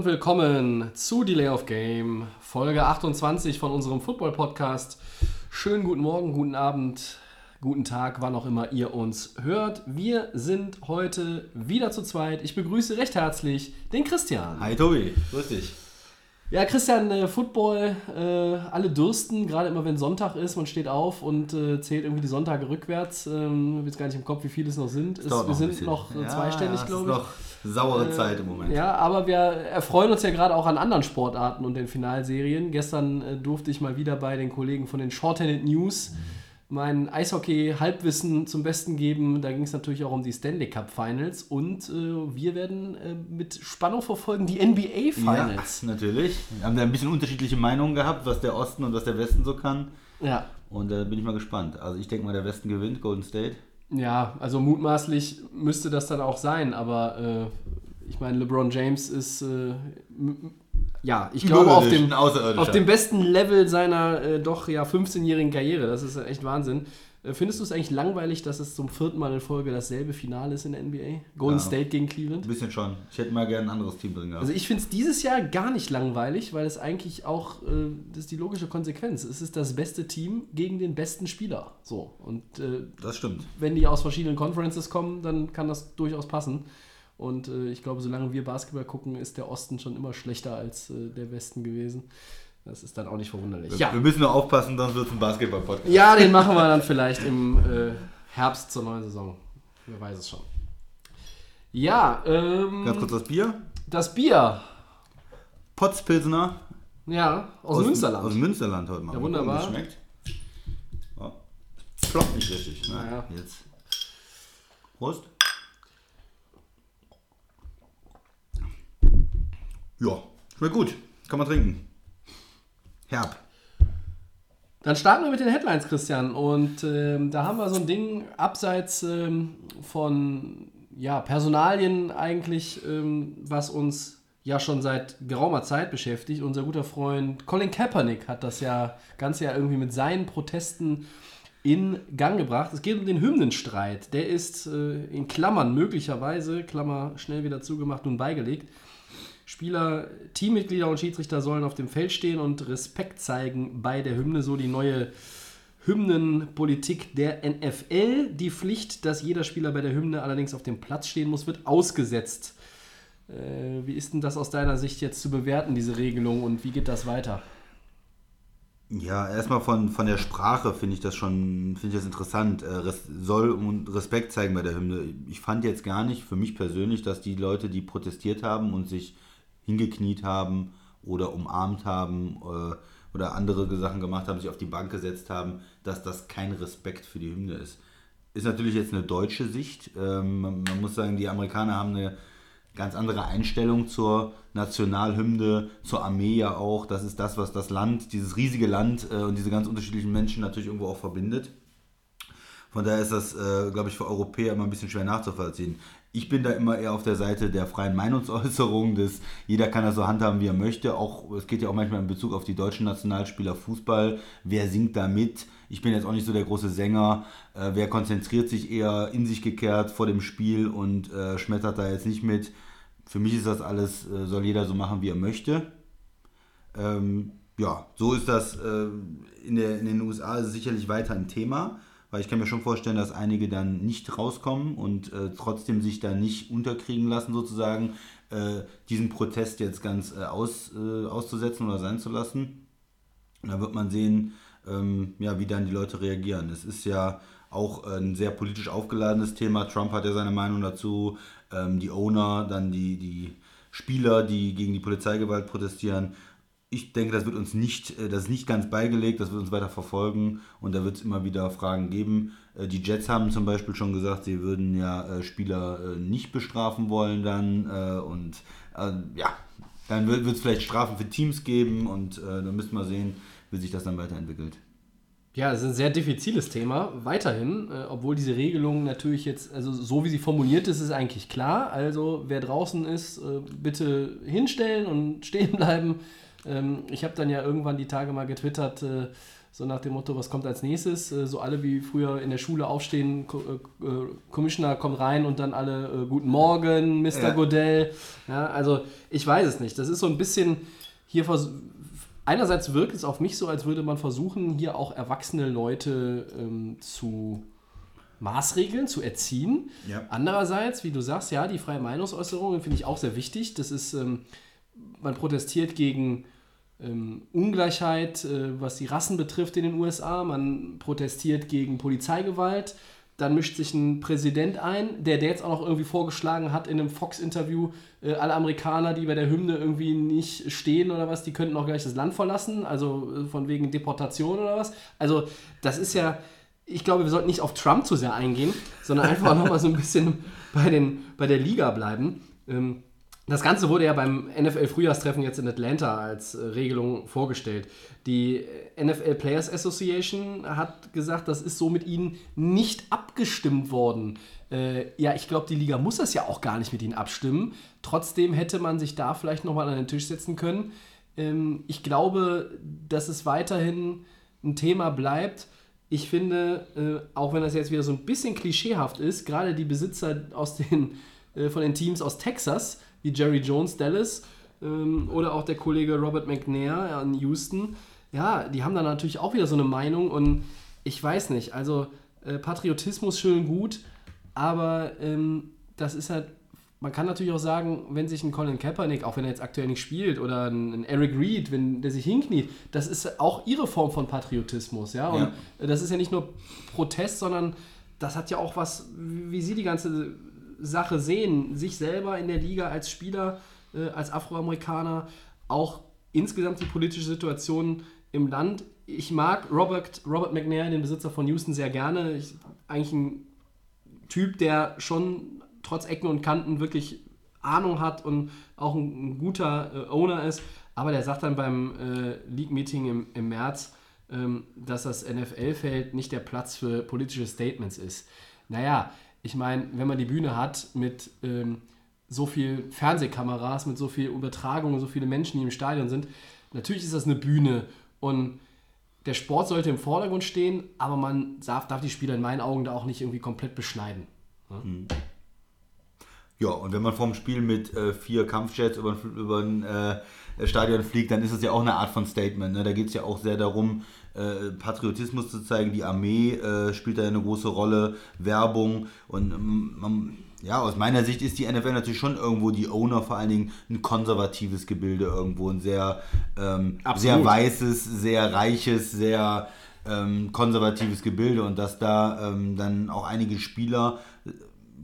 Und willkommen zu Delay of Game, Folge 28 von unserem Football-Podcast. Schönen guten Morgen, guten Abend, guten Tag, wann auch immer ihr uns hört. Wir sind heute wieder zu zweit. Ich begrüße recht herzlich den Christian. Hi Tobi, grüß dich. Ja, Christian, äh, Football, äh, alle dürsten, gerade immer wenn Sonntag ist, man steht auf und äh, zählt irgendwie die Sonntage rückwärts. Ähm, ich habe jetzt gar nicht im Kopf, wie viele es noch sind. Dauert wir noch sind noch äh, Ja, zweistellig, es glaube ist ich. Saure Äh, Zeit im Moment. Ja, aber wir erfreuen uns ja gerade auch an anderen Sportarten und den Finalserien. Gestern äh, durfte ich mal wieder bei den Kollegen von den Shorthanded News mein Eishockey-Halbwissen zum Besten geben. Da ging es natürlich auch um die Stanley Cup Finals und äh, wir werden äh, mit Spannung verfolgen die NBA Finals. Ja, natürlich. Wir haben da ein bisschen unterschiedliche Meinungen gehabt, was der Osten und was der Westen so kann. Ja. Und da bin ich mal gespannt. Also ich denke mal, der Westen gewinnt, Golden State. Ja, also mutmaßlich müsste das dann auch sein, aber äh, ich meine, LeBron James ist, äh, ja, ich glaube, auf dem, auf dem besten Level seiner äh, doch ja 15-jährigen Karriere. Das ist echt Wahnsinn. Äh, findest du es eigentlich langweilig, dass es zum vierten Mal in Folge dasselbe Finale ist in der NBA? Golden Ja. State gegen Ein Cleveland? bisschen schon. Ich hätte mal gerne ein anderes Team drin gehabt. Also ich finde es dieses Jahr gar nicht langweilig, weil es eigentlich auch, äh, das ist die logische Konsequenz. Es ist das beste Team gegen den besten Spieler. So. Und äh, das stimmt. wenn die aus verschiedenen Conferences kommen, dann kann das durchaus passen. Und äh, ich glaube, solange wir Basketball gucken, ist der Osten schon immer schlechter als äh, der Westen gewesen. Das ist dann auch nicht verwunderlich. Ja, Wir müssen nur aufpassen, sonst wird es ein Basketball-Podcast. ja den machen wir dann vielleicht im äh, Herbst zur neuen Saison. Wer weiß es schon. Ja, ähm, Ganz kurz das Bier. das Bier. Potzpilsener. Ja, aus, dem Münsterland. Aus Münsterland heute mal. Ja, wunderbar. wie es schmeckt. Oh. Ploppt nicht richtig. Na, Ja. Jetzt. Prost. Ja, schmeckt gut. Kann man trinken. Herb. Dann starten wir mit den Headlines, Christian. Und ähm, da haben wir so ein Ding abseits ähm, von ja, Personalien eigentlich, ähm, was uns ja schon seit geraumer Zeit beschäftigt. Unser guter Freund Colin Kaepernick hat das ja ganz ja irgendwie mit seinen Protesten in Gang gebracht. Es geht um den Hymnenstreit. Der ist äh, in Klammern möglicherweise, Klammer schnell wieder zugemacht, nun beigelegt. Spieler, Teammitglieder und Schiedsrichter sollen auf dem Feld stehen und Respekt zeigen bei der Hymne, so die neue Hymnenpolitik der NFL. Die Pflicht, dass jeder Spieler bei der Hymne allerdings auf dem Platz stehen muss, wird ausgesetzt. Äh, wie ist denn das aus deiner Sicht jetzt zu bewerten, diese Regelung, und wie geht das weiter? Ja, erstmal von, von der Sprache finde ich das schon, finde ich das interessant. Äh, soll und Respekt zeigen bei der Hymne. Ich fand jetzt gar nicht, für mich persönlich, dass die Leute, die protestiert haben und sich hingekniet haben oder umarmt haben äh, oder andere Sachen gemacht haben, sich auf die Bank gesetzt haben, dass das kein Respekt für die Hymne ist. Ist natürlich jetzt eine deutsche Sicht. Ähm, man, muss sagen, die Amerikaner haben eine ganz andere Einstellung zur Nationalhymne, zur Armee ja auch. Das ist das, was das Land, dieses riesige Land äh, und diese ganz unterschiedlichen Menschen natürlich irgendwo auch verbindet. Von daher ist das, äh, glaube ich, für Europäer immer ein bisschen schwer nachzuvollziehen. Ich bin da immer eher auf der Seite der freien Meinungsäußerung, des jeder kann das so handhaben, wie er möchte. Auch es geht ja auch manchmal in Bezug auf die deutschen Nationalspieler Fußball. Wer singt da mit? Ich bin jetzt auch nicht so der große Sänger. Äh, wer konzentriert sich eher in sich gekehrt vor dem Spiel und äh, schmettert da jetzt nicht mit? Für mich ist das alles, äh, soll jeder so machen, wie er möchte. Ähm, ja, so ist das äh, in, der, in den USA sicherlich weiter ein Thema, weil ich kann mir schon vorstellen, dass einige dann nicht rauskommen und äh, trotzdem sich da nicht unterkriegen lassen, sozusagen, äh, diesen Protest jetzt ganz äh, aus, äh, auszusetzen oder sein zu lassen. Und da wird man sehen, ähm, ja, wie dann die Leute reagieren. Es ist ja auch ein sehr politisch aufgeladenes Thema. Trump hat ja seine Meinung dazu. Ähm, die Owner, dann die, die Spieler, die gegen die Polizeigewalt protestieren. Ich denke, das wird uns nicht, äh, das ist nicht ganz beigelegt, das wird uns weiter verfolgen und da wird es immer wieder Fragen geben. Äh, Die Jets haben zum Beispiel schon gesagt, sie würden ja äh, Spieler nicht bestrafen wollen dann und ja, Dann wird es vielleicht Strafen für Teams geben und dann müssen wir sehen, wie sich das dann weiterentwickelt. Ja, es ist ein sehr diffiziles Thema, weiterhin, äh, obwohl diese Regelung natürlich jetzt, also so wie sie formuliert ist, ist eigentlich klar. Also wer draußen ist, äh, bitte hinstellen und stehen bleiben. Ähm, ich habe dann ja irgendwann die Tage mal getwittert, äh, so nach dem Motto, was kommt als nächstes? Äh, so alle wie früher in der Schule aufstehen, Co äh, äh, Commissioner kommt rein und dann alle Guten Morgen, Mr. Ja. Godell. Ja, also ich weiß es nicht. Das ist so ein bisschen hier einerseits wirkt es auf mich so, als würde man versuchen, hier auch erwachsene Leute ähm, zu maßregeln, zu erziehen. Ja. Andererseits, wie du sagst, ja, die freie Meinungsäußerung finde ich auch sehr wichtig. Das ist, ähm, man protestiert gegen ähm, Ungleichheit, äh, was die Rassen betrifft in den USA. Man protestiert gegen Polizeigewalt. Dann mischt sich ein Präsident ein, der, der jetzt auch noch irgendwie vorgeschlagen hat in einem Fox-Interview, äh, alle Amerikaner, die bei der Hymne irgendwie nicht stehen oder was, die könnten auch gleich das Land verlassen, also äh, von wegen Deportation oder was. Also das ist ja, ich glaube, wir sollten nicht auf Trump zu sehr eingehen, sondern einfach nochmal so ein bisschen bei, den, bei der Liga bleiben. Ähm, das Ganze wurde ja beim NFL-Frühjahrstreffen jetzt in Atlanta als äh, Regelung vorgestellt. Die NFL Players Association hat gesagt, das ist so mit ihnen nicht abgestimmt worden. Äh, ja, ich glaube, die Liga muss das ja auch gar nicht mit ihnen abstimmen. Trotzdem hätte man sich da vielleicht nochmal an den Tisch setzen können. Ähm, ich glaube, dass es weiterhin ein Thema bleibt. Ich finde, äh, auch wenn das jetzt wieder so ein bisschen klischeehaft ist, gerade die Besitzer aus den, äh, von den Teams aus Texas, wie Jerry Jones Dallas ähm, oder auch der Kollege Robert McNair in Houston, ja, die haben da natürlich auch wieder so eine Meinung und ich weiß nicht, also äh, Patriotismus schön gut, aber ähm, das ist halt, man kann natürlich auch sagen, wenn sich ein Colin Kaepernick, auch wenn er jetzt aktuell nicht spielt, oder ein, ein Eric Reed, wenn der sich hinkniet, das ist auch ihre Form von Patriotismus, ja, und ja. das ist ja nicht nur Protest, sondern das hat ja auch was, wie sie die ganze Sache sehen, sich selber in der Liga als Spieler, äh, als Afroamerikaner, auch insgesamt die politische Situation im Land. Ich mag Robert, Robert McNair, den Besitzer von Houston, sehr gerne. Ich, eigentlich ein Typ, der schon trotz Ecken und Kanten wirklich Ahnung hat und auch ein, ein guter äh, Owner ist. Aber der sagt dann beim äh, League-Meeting im, im März, ähm, dass das NFL-Feld nicht der Platz für politische Statements ist. Naja, ich meine, wenn man die Bühne hat mit ähm, so viel Fernsehkameras, mit so viel Übertragung, so viele Menschen, die im Stadion sind, natürlich ist das eine Bühne und der Sport sollte im Vordergrund stehen, aber man darf, darf die Spieler in meinen Augen da auch nicht irgendwie komplett beschneiden. Ja, hm. ja und wenn man vom Spiel mit äh, vier Kampfjets über, über ein äh, Stadion fliegt, dann ist es ja auch eine Art von Statement. Ne? Da geht es ja auch sehr darum, äh, Patriotismus zu zeigen. Die Armee äh, spielt da eine große Rolle, Werbung und ähm, man ja, aus meiner Sicht ist die NFL natürlich schon irgendwo die Owner vor allen Dingen ein konservatives Gebilde irgendwo, ein sehr, ähm, sehr weißes, sehr reiches, sehr ähm, konservatives Gebilde. Und dass da ähm, dann auch einige Spieler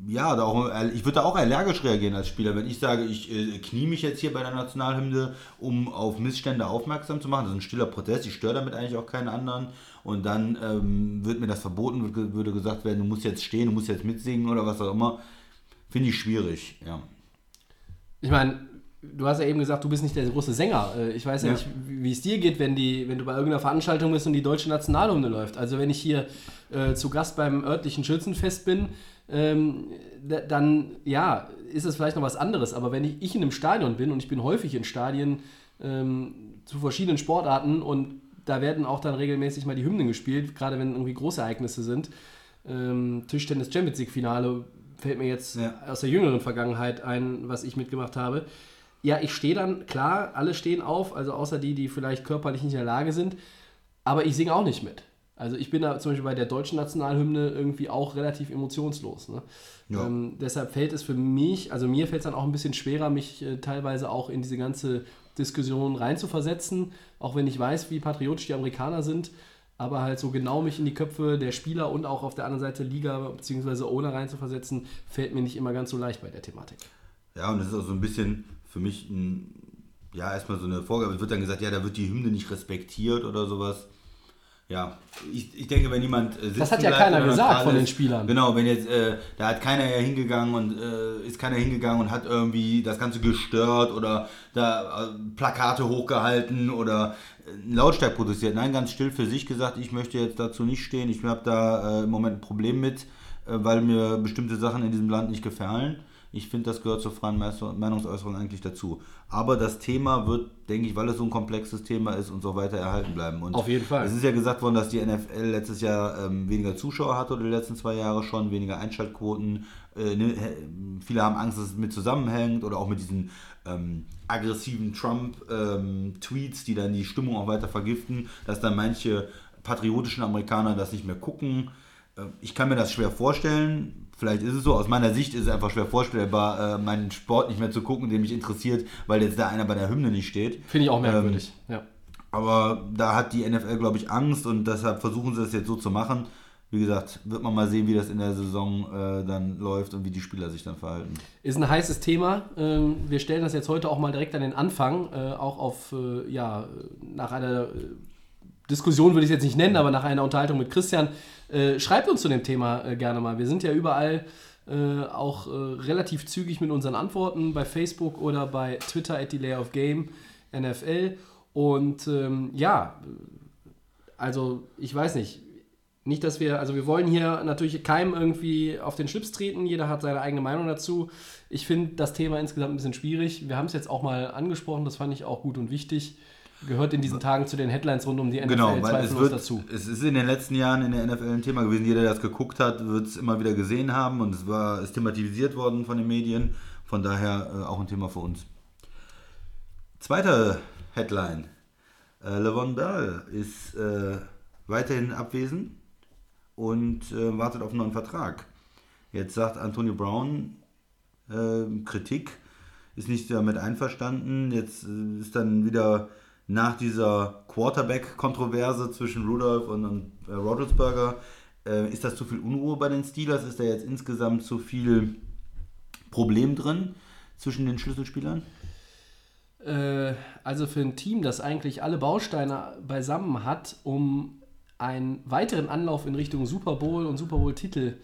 ja, da auch, ich würde da auch allergisch reagieren als Spieler, wenn ich sage, ich äh, knie mich jetzt hier bei der Nationalhymne, um auf Missstände aufmerksam zu machen. Das ist ein stiller Protest, ich störe damit eigentlich auch keinen anderen. Und dann ähm, wird mir das verboten, würde gesagt werden, du musst jetzt stehen, du musst jetzt mitsingen oder was auch immer. Finde ich schwierig, ja. Ich meine, du hast ja eben gesagt, du bist nicht der große Sänger. Äh, ich weiß ja, ja. nicht, wie es dir geht, wenn, die, wenn du bei irgendeiner Veranstaltung bist und die deutsche Nationalhymne läuft. Also wenn ich hier äh, zu Gast beim örtlichen Schützenfest bin, ähm, dann ja, ist es vielleicht noch was anderes. Aber wenn ich, ich in einem Stadion bin und ich bin häufig in Stadien ähm, zu verschiedenen Sportarten und da werden auch dann regelmäßig mal die Hymnen gespielt, gerade wenn irgendwie große Ereignisse sind. Ähm, Tischtennis Champions League Finale fällt mir jetzt ja. aus der jüngeren Vergangenheit ein, was ich mitgemacht habe. Ja, ich stehe dann, klar, alle stehen auf, also außer die, die vielleicht körperlich nicht in der Lage sind, aber ich singe auch nicht mit. Also ich bin da zum Beispiel bei der deutschen Nationalhymne irgendwie auch relativ emotionslos. Ne? Ja. Ähm, deshalb fällt es für mich, also mir fällt es dann auch ein bisschen schwerer, mich äh, teilweise auch in diese ganze Diskussion reinzuversetzen, auch wenn ich weiß, wie patriotisch die Amerikaner sind aber halt so genau mich in die Köpfe der Spieler und auch auf der anderen Seite Liga bzw. Owner reinzuversetzen, fällt mir nicht immer ganz so leicht bei der Thematik. Ja, und das ist auch so ein bisschen für mich ein, ja, erstmal so eine Vorgabe. Es wird dann gesagt, ja, da wird die Hymne nicht respektiert oder sowas. Ja, ich, ich denke, wenn jemand äh, Das hat ja keiner gesagt von den Spielern. Genau, wenn jetzt, äh, da hat keiner ja hingegangen und äh, ist keiner hingegangen und hat irgendwie das Ganze gestört oder da äh, Plakate hochgehalten oder äh, lautstark protestiert. Nein, ganz still für sich gesagt, ich möchte jetzt dazu nicht stehen. Ich habe da äh, im Moment ein Problem mit, weil mir bestimmte Sachen in diesem Land nicht gefallen. Ich finde, das gehört zur freien Meinungs- Meinungsäußerung eigentlich dazu. Aber das Thema wird, denke ich, weil es so ein komplexes Thema ist, uns auch weiter erhalten bleiben. Und Auf jeden Fall. Es ist ja gesagt worden, dass die NFL letztes Jahr ähm, weniger Zuschauer hatte oder die letzten zwei Jahre schon, weniger Einschaltquoten. Äh, ne, viele haben Angst, dass es mit zusammenhängt oder auch mit diesen ähm, aggressiven Trump-Tweets, die dann die Stimmung auch weiter vergiften, dass dann manche patriotischen Amerikaner das nicht mehr gucken. Äh, Ich kann mir das schwer vorstellen. Vielleicht ist es so, aus meiner Sicht ist es einfach schwer vorstellbar, äh, meinen Sport nicht mehr zu gucken, der mich interessiert, weil jetzt da einer bei der Hymne nicht steht. Finde ich auch merkwürdig. ja. Aber da hat die NFL, glaube ich, Angst und deshalb versuchen sie es jetzt so zu machen. Wie gesagt, wird man mal sehen, wie das in der Saison äh, dann läuft und wie die Spieler sich dann verhalten. Ist ein heißes Thema. Ähm, Wir stellen das jetzt heute auch mal direkt an den Anfang, äh, auch auf, äh, ja, nach einer äh, Diskussion würde ich es jetzt nicht nennen, aber nach einer Unterhaltung mit Christian. Äh, Schreibt uns zu dem Thema äh, gerne mal. Wir sind ja überall äh, auch äh, relativ zügig mit unseren Antworten bei Facebook oder bei Twitter at Delay of Game NFL. Und ähm, ja, also ich weiß nicht. Nicht, dass wir, also wir wollen hier natürlich keinem irgendwie auf den Schlips treten, jeder hat seine eigene Meinung dazu. Ich finde das Thema insgesamt ein bisschen schwierig. Wir haben es jetzt auch mal angesprochen, das fand ich auch gut und wichtig. Gehört in diesen Tagen zu den Headlines rund um die NFL Genau, weil es, wird, dazu. es ist in den letzten Jahren in der NFL ein Thema gewesen. Jeder, der das geguckt hat, wird es immer wieder gesehen haben und es war ist thematisiert worden von den Medien. Von daher äh, auch ein Thema für uns. Zweite Headline. Äh, Levon Bell ist äh, weiterhin abwesend und äh, wartet auf einen neuen Vertrag. Jetzt sagt Antonio Brown äh, Kritik, ist nicht damit einverstanden. Jetzt äh, ist dann wieder nach dieser Quarterback-Kontroverse zwischen Rudolph und, und äh, Rodgelsberger, äh, ist das zu viel Unruhe bei den Steelers? Ist da jetzt insgesamt zu viel Problem drin zwischen den Schlüsselspielern? Äh, also für ein Team, das eigentlich alle Bausteine beisammen hat, um einen weiteren Anlauf in Richtung Super Bowl und Super Bowl-Titel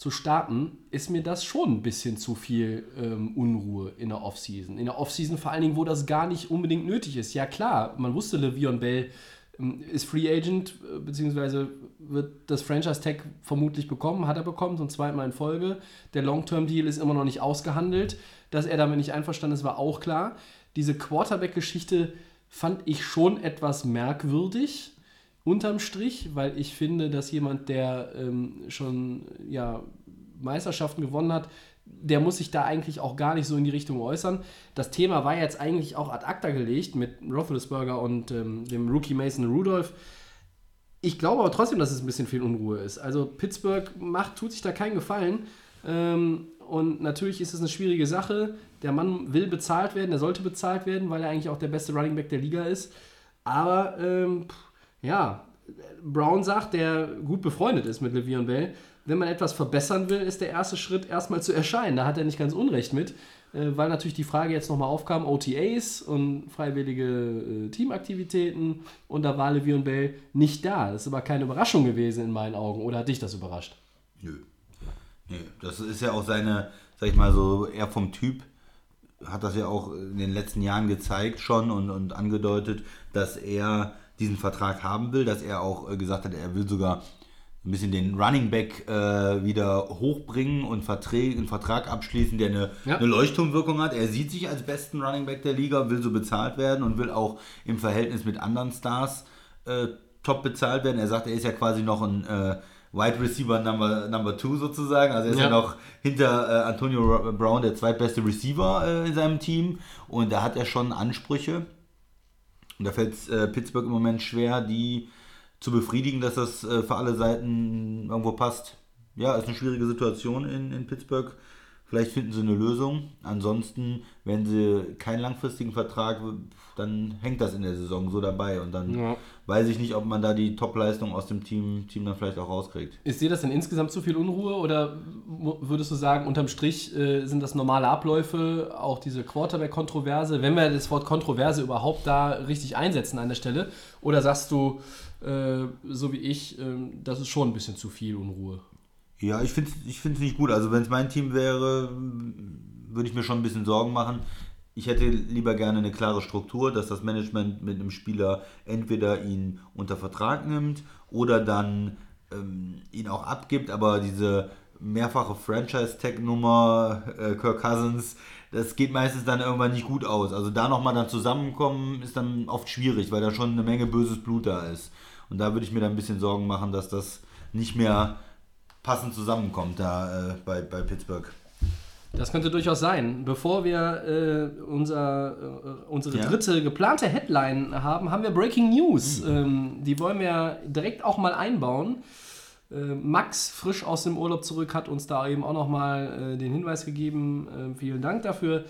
zu starten, ist mir das schon ein bisschen zu viel ähm, Unruhe in der Offseason. In der Offseason vor allen Dingen, wo das gar nicht unbedingt nötig ist. Ja klar, man wusste, Le'Veon Bell ähm, ist Free Agent, äh, beziehungsweise wird das Franchise-Tag vermutlich bekommen, hat er bekommen, zum zweiten Mal in Folge. Der Long-Term-Deal ist immer noch nicht ausgehandelt. Dass er damit nicht einverstanden ist, war auch klar. Diese Quarterback-Geschichte fand ich schon etwas merkwürdig unterm Strich, weil ich finde, dass jemand, der ähm, schon ja, Meisterschaften gewonnen hat, der muss sich da eigentlich auch gar nicht so in die Richtung äußern. Das Thema war jetzt eigentlich auch ad acta gelegt mit Roethlisberger und ähm, dem Rookie Mason Rudolph. Ich glaube aber trotzdem, dass es ein bisschen viel Unruhe ist. Also Pittsburgh macht, tut sich da keinen Gefallen. Ähm, und natürlich ist es eine schwierige Sache. Der Mann will bezahlt werden, er sollte bezahlt werden, weil er eigentlich auch der beste Running Back der Liga ist. Aber ähm, ja, Brown sagt, der gut befreundet ist mit Le'Veon Bell, wenn man etwas verbessern will, ist der erste Schritt erstmal zu erscheinen. Da hat er nicht ganz Unrecht mit, äh, weil natürlich die Frage jetzt nochmal aufkam, OTAs und freiwillige äh, Teamaktivitäten und da war Le'Veon Bell nicht da. Das ist aber keine Überraschung gewesen in meinen Augen. Oder hat dich das überrascht? Nö. Nö. Das ist ja auch seine, sag ich mal so, eher vom Typ, hat das ja auch in den letzten Jahren gezeigt schon und, und angedeutet, dass er diesen Vertrag haben will, dass er auch äh, gesagt hat, er will sogar ein bisschen den Running Back äh, wieder hochbringen und Verträge, einen Vertrag abschließen, der eine, Ja. eine Leuchtturmwirkung hat. Er sieht sich als besten Running Back der Liga, will so bezahlt werden und will auch im Verhältnis mit anderen Stars äh, top bezahlt werden. Er sagt, er ist ja quasi noch ein äh, Wide Receiver Number, Number Two sozusagen. Also er ist ja, Ja. noch hinter äh, Antonio Ro- Brown der zweitbeste Receiver äh, in seinem Team. Und da hat er schon Ansprüche. Und da fällt es äh, Pittsburgh im Moment schwer, die zu befriedigen, dass das äh, für alle Seiten irgendwo passt. Ja, ist eine schwierige Situation in, in Pittsburgh. Vielleicht finden sie eine Lösung. Ansonsten, wenn sie keinen langfristigen Vertrag, dann hängt das in der Saison so dabei. Und dann Ja. weiß ich nicht, ob man da die Top-Leistung aus dem Team, Team dann vielleicht auch rauskriegt. Ist dir das denn insgesamt zu viel Unruhe oder würdest du sagen, unterm Strich äh, sind das normale Abläufe, auch diese Quarterback-Kontroverse, wenn wir das Wort Kontroverse überhaupt da richtig einsetzen an der Stelle? Oder sagst du, äh, so wie ich, ähm, das ist schon ein bisschen zu viel Unruhe? Ja, ich finde es ich find's nicht gut. Also wenn es mein Team wäre, würde ich mir schon ein bisschen Sorgen machen. Ich hätte lieber gerne eine klare Struktur, dass das Management mit einem Spieler entweder ihn unter Vertrag nimmt oder dann ähm, ihn auch abgibt, aber diese mehrfache Franchise-Tag-Nummer äh, Kirk Cousins, das geht meistens dann irgendwann nicht gut aus. Also da nochmal dann zusammenkommen, ist dann oft schwierig, weil da schon eine Menge böses Blut da ist. Und da würde ich mir dann ein bisschen Sorgen machen, dass das nicht mehr passend zusammenkommt da äh, bei, bei Pittsburgh. Das könnte durchaus sein. Bevor wir äh, unser, äh, unsere Ja. dritte geplante Headline haben, haben wir Breaking News. Ähm, die wollen wir direkt auch mal einbauen. Äh, Max, frisch aus dem Urlaub zurück, hat uns da eben auch nochmal äh, den Hinweis gegeben. Äh, vielen Dank dafür,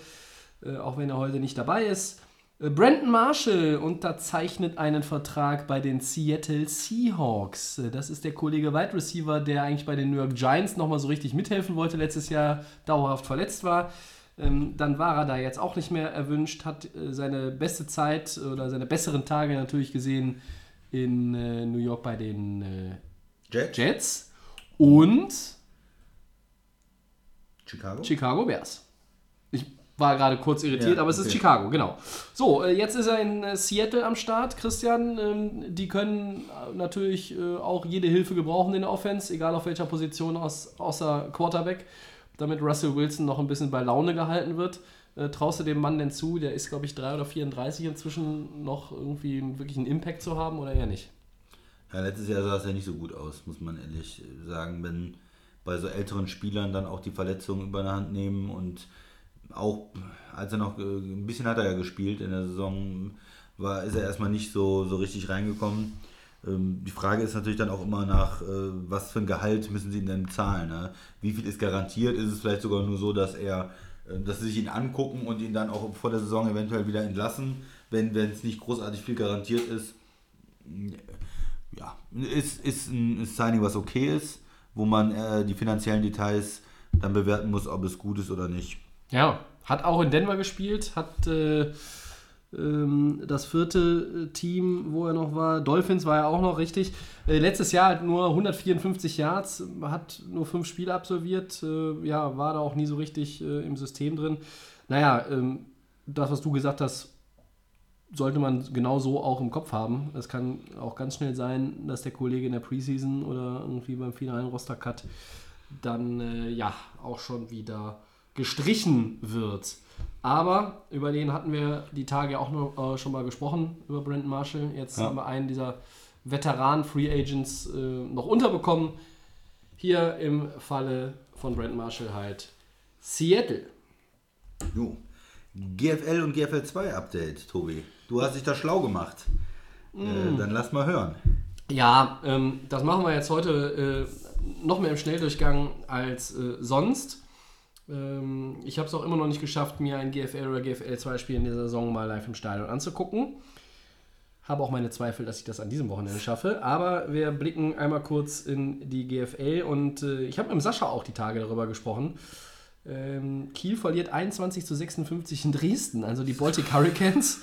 äh, auch wenn er heute nicht dabei ist. Äh, Brandon Marshall unterzeichnet einen Vertrag bei den Seattle Seahawks. Äh, Das ist der Kollege Wide Receiver, der eigentlich bei den New York Giants nochmal so richtig mithelfen wollte, letztes Jahr dauerhaft verletzt war. Ähm, dann war er da jetzt auch nicht mehr erwünscht, hat äh, seine beste Zeit oder seine besseren Tage natürlich gesehen in New York bei den äh, Jet? Jets und Chicago? Chicago Bears. War gerade kurz irritiert, Ja, aber es ist okay. Chicago, genau. So, äh, jetzt ist er in äh, Seattle am Start, Christian. Ähm, die können äh, natürlich auch jede Hilfe gebrauchen in der Offense, egal auf welcher Position aus, außer Quarterback, damit Russell Wilson noch ein bisschen bei Laune gehalten wird. Traust du dem Mann denn zu, der ist, glaube ich, 3 oder 34 inzwischen, noch irgendwie wirklich einen Impact zu haben oder eher nicht? Ja, letztes Jahr sah es ja nicht so gut aus, muss man ehrlich sagen, wenn bei so älteren Spielern dann auch die Verletzungen überhand nehmen und auch als er noch äh, ein bisschen hat er ja gespielt in der Saison, war, ist er erstmal nicht so, so richtig reingekommen. Ähm, die Frage ist natürlich dann auch immer nach, äh, was für ein Gehalt müssen sie ihm denn zahlen. Ne? Wie viel ist garantiert? Ist es vielleicht sogar nur so, dass er, äh, dass sie sich ihn angucken und ihn dann auch vor der Saison eventuell wieder entlassen, wenn es nicht großartig viel garantiert ist? ja, ist, ist ein Signing, was okay ist, wo man äh, die finanziellen Details dann bewerten muss, ob es gut ist oder nicht. Ja, hat auch in Denver gespielt, hat äh, ähm, das vierte äh, Team, wo er noch war, Dolphins war er auch noch richtig. Äh, letztes Jahr hat nur 154 Yards, hat nur fünf Spiele absolviert, äh, ja, war da auch nie so richtig äh, im System drin. Naja, ähm, das, was du gesagt hast, sollte man genau so auch im Kopf haben. Es kann auch ganz schnell sein, dass der Kollege in der Preseason oder irgendwie beim finalen Roster-Cut dann äh, ja auch schon wieder gestrichen wird. Aber über den hatten wir die Tage auch noch, äh, schon mal gesprochen, über Brandon Marshall. Jetzt Ja. haben wir einen dieser Veteranen-Free Agents äh, noch unterbekommen. Hier im Falle von Brandon Marshall halt Seattle. Jo. GFL und GFL 2 Update, Tobi. Du hast dich da schlau gemacht. Äh, dann lass mal hören. Ja, ähm, das machen wir jetzt heute äh, noch mehr im Schnelldurchgang als äh, sonst. Ähm, ich habe es auch immer noch nicht geschafft, mir ein GFL oder GFL 2 Spiel in dieser Saison mal live im Stadion anzugucken. Habe auch meine Zweifel, dass ich das an diesem Wochenende schaffe. Aber wir blicken einmal kurz in die GFL und äh, ich habe mit Sascha auch die Tage darüber gesprochen. Ähm, Kiel verliert 21 zu 56 in Dresden, also die Baltic Hurricanes.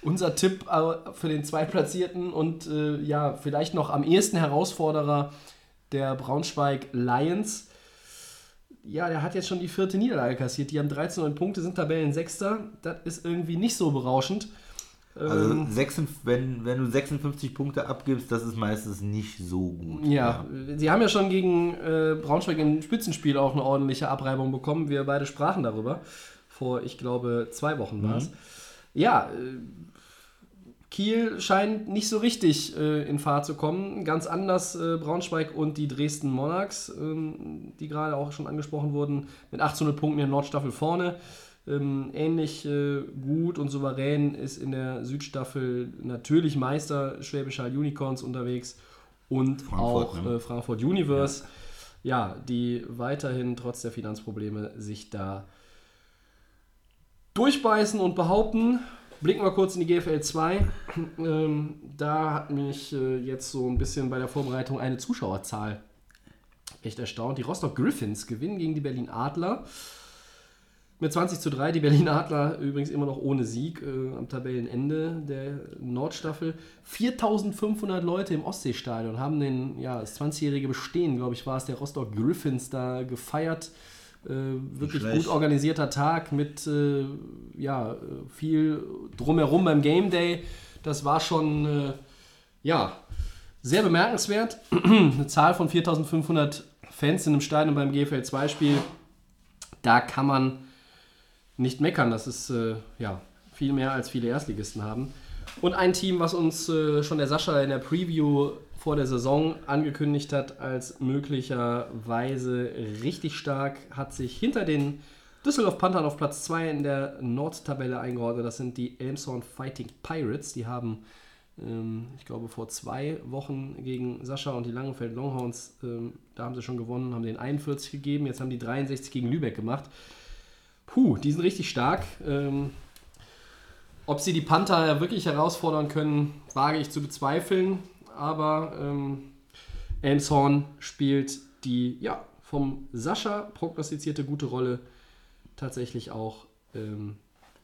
Unser Tipp äh, für den Zweitplatzierten und äh, ja, vielleicht noch am ehesten Herausforderer der Braunschweig Lions. Ja, der hat jetzt schon die vierte Niederlage kassiert. Die haben 13 Punkte, sind Tabellensechster. Das ist irgendwie nicht so berauschend. Also Ähm, 56, wenn, wenn du 56 Punkte abgibst, das ist meistens nicht so gut. Ja, sie haben ja schon gegen äh, Braunschweig im Spitzenspiel auch eine ordentliche Abreibung bekommen. Wir beide sprachen darüber. Vor, ich glaube, zwei Wochen war es. Ja, äh, Kiel scheint nicht so richtig äh, in Fahrt zu kommen. Ganz anders äh, Braunschweig und die Dresden Monarchs, ähm, die gerade auch schon angesprochen wurden, mit 800 Punkten in der Nordstaffel vorne. Ähm, ähnlich äh, gut und souverän ist in der Südstaffel natürlich Meister Schwäbisch Hall Unicorns unterwegs und Frankfurt, auch ne? äh, Frankfurt Universe. ja, die weiterhin trotz der Finanzprobleme sich da durchbeißen und behaupten. Blicken wir kurz in die GFL 2. Ähm, da hat mich äh, jetzt so ein bisschen bei der Vorbereitung eine Zuschauerzahl echt erstaunt. Die Rostock Griffins gewinnen gegen die Berlin Adler. Mit 20 zu 3, die Berlin Adler übrigens immer noch ohne Sieg äh, am Tabellenende der Nordstaffel. 4500 Leute im Ostseestadion haben den, ja, das 20-jährige Bestehen, glaube ich, war es, der Rostock Griffins da gefeiert. Äh, wirklich schlecht. gut organisierter Tag mit äh, ja, viel drumherum beim Game Day. Das war schon äh, ja, sehr bemerkenswert. Eine Zahl von 4500 Fans in einem Stadion beim GFL 2-Spiel. Da kann man nicht meckern. Das ist äh, ja, viel mehr als viele Erstligisten haben. Und ein Team, was uns äh, schon der Sascha in der Preview vor der Saison angekündigt hat, als möglicherweise richtig stark, hat sich hinter den Düsseldorf Panthern auf Platz 2 in der Nordtabelle eingeordnet. Das sind die Elmshorn Fighting Pirates. Die haben, ähm, ich glaube, vor zwei Wochen gegen Sascha und die Langenfeld Longhorns, ähm, da haben sie schon gewonnen, haben den 41 gegeben. Jetzt haben die 63 gegen Lübeck gemacht. Puh, die sind richtig stark. Ähm, ob sie die Panther wirklich herausfordern können, wage ich zu bezweifeln. Aber ähm, Elmshorn spielt die ja, vom Sascha prognostizierte gute Rolle tatsächlich auch ähm,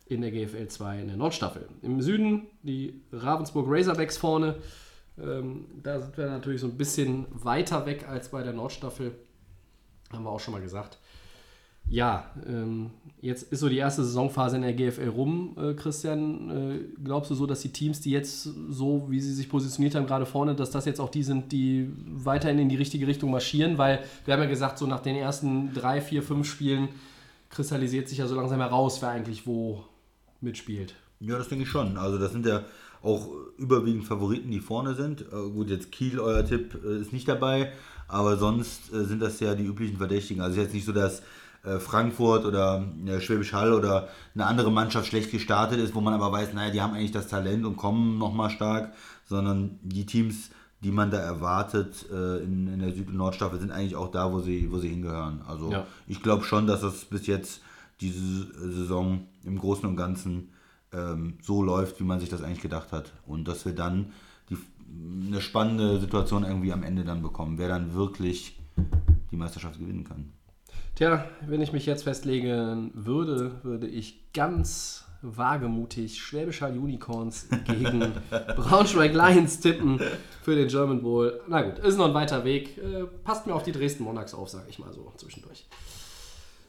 in der GFL 2 in der Nordstaffel. Im Süden die Ravensburg Razorbacks vorne. Ähm, da sind wir natürlich so ein bisschen weiter weg als bei der Nordstaffel. Haben wir auch schon mal gesagt. Ja, ähm, jetzt ist so die erste Saisonphase in der GFL rum, äh, Christian. Äh, glaubst du so, dass die Teams, die jetzt so, wie sie sich positioniert haben, gerade vorne, dass das jetzt auch die sind, die weiterhin in die richtige Richtung marschieren? Weil wir haben ja gesagt, so nach den ersten drei, vier, fünf Spielen kristallisiert sich ja so langsam heraus, wer eigentlich wo mitspielt. Ja, das denke ich schon. Also das sind ja auch überwiegend Favoriten, die vorne sind. Äh, gut, jetzt Kiel, euer Tipp, äh, ist nicht dabei, aber sonst äh, sind das ja die üblichen Verdächtigen. Also jetzt nicht so, dass äh, Frankfurt oder äh, Schwäbisch Hall oder eine andere Mannschaft schlecht gestartet ist, wo man aber weiß, naja, die haben eigentlich das Talent und kommen nochmal stark, sondern die Teams, die man da erwartet äh, in, in der Süd- und Nordstaffel, sind eigentlich auch da, wo sie, wo sie hingehören. Also Ja. ich glaube schon, dass das bis jetzt diese Saison im Großen und Ganzen ähm, so läuft, wie man sich das eigentlich gedacht hat. Und dass wir dann die, eine spannende Situation irgendwie am Ende dann bekommen, wer dann wirklich die Meisterschaft gewinnen kann. Tja, wenn ich mich jetzt festlegen würde, würde ich ganz wagemutig Schwäbisch Hall Unicorns gegen Braunschweig Lions tippen für den German Bowl. Na gut, ist noch ein weiter Weg. Äh, passt mir auf die Dresden Monarchs auf, sage ich mal so zwischendurch.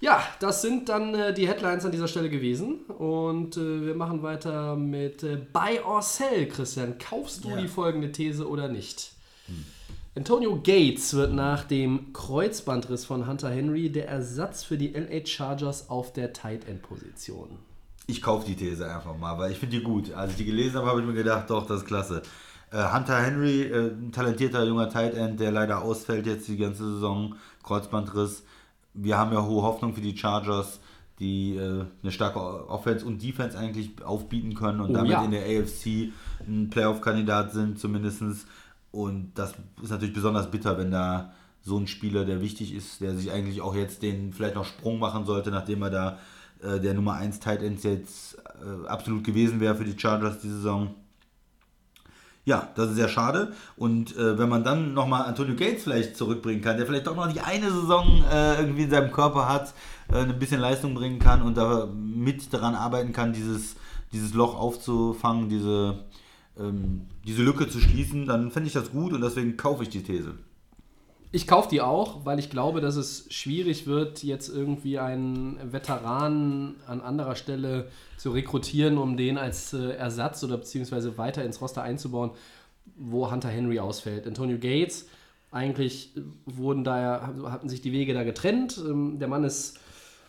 Ja, das sind dann äh, die Headlines an dieser Stelle gewesen. Und äh, wir machen weiter mit äh, Buy or Sell, Christian. Kaufst du Ja. die folgende These oder nicht? Antonio Gates wird nach dem Kreuzbandriss von Hunter Henry der Ersatz für die LA Chargers auf der Tight End Position. Ich kaufe die These einfach mal, weil ich finde die gut. Als ich die gelesen habe, habe ich mir gedacht, doch, das ist klasse. Äh, Hunter Henry, äh, ein talentierter junger Tight End, der leider ausfällt jetzt die ganze Saison, Kreuzbandriss. Wir haben ja hohe Hoffnung für die Chargers, die äh, eine starke Offense und Defense eigentlich aufbieten können und Oh, damit ja. in der AFC ein Playoff-Kandidat sind zumindestens. Und das ist natürlich besonders bitter, wenn da so ein Spieler, der wichtig ist, der sich eigentlich auch jetzt den vielleicht noch Sprung machen sollte, nachdem er da äh, der Nummer 1 Tight End jetzt äh, absolut gewesen wäre für die Chargers die Saison. Ja, das ist sehr schade. Und äh, wenn man dann nochmal Antonio Gates vielleicht zurückbringen kann, der vielleicht doch noch die eine Saison äh, irgendwie in seinem Körper hat, äh, ein bisschen Leistung bringen kann und da mit daran arbeiten kann, dieses, dieses Loch aufzufangen, diese, ähm, diese Lücke zu schließen, dann fände ich das gut und deswegen kaufe ich die These. Ich kaufe die auch, weil ich glaube, dass es schwierig wird, jetzt irgendwie einen Veteranen an anderer Stelle zu rekrutieren, um den als äh, Ersatz oder beziehungsweise weiter ins Roster einzubauen, wo Hunter Henry ausfällt. Antonio Gates, eigentlich wurden da hatten sich die Wege da getrennt. Ähm, Der Mann ist,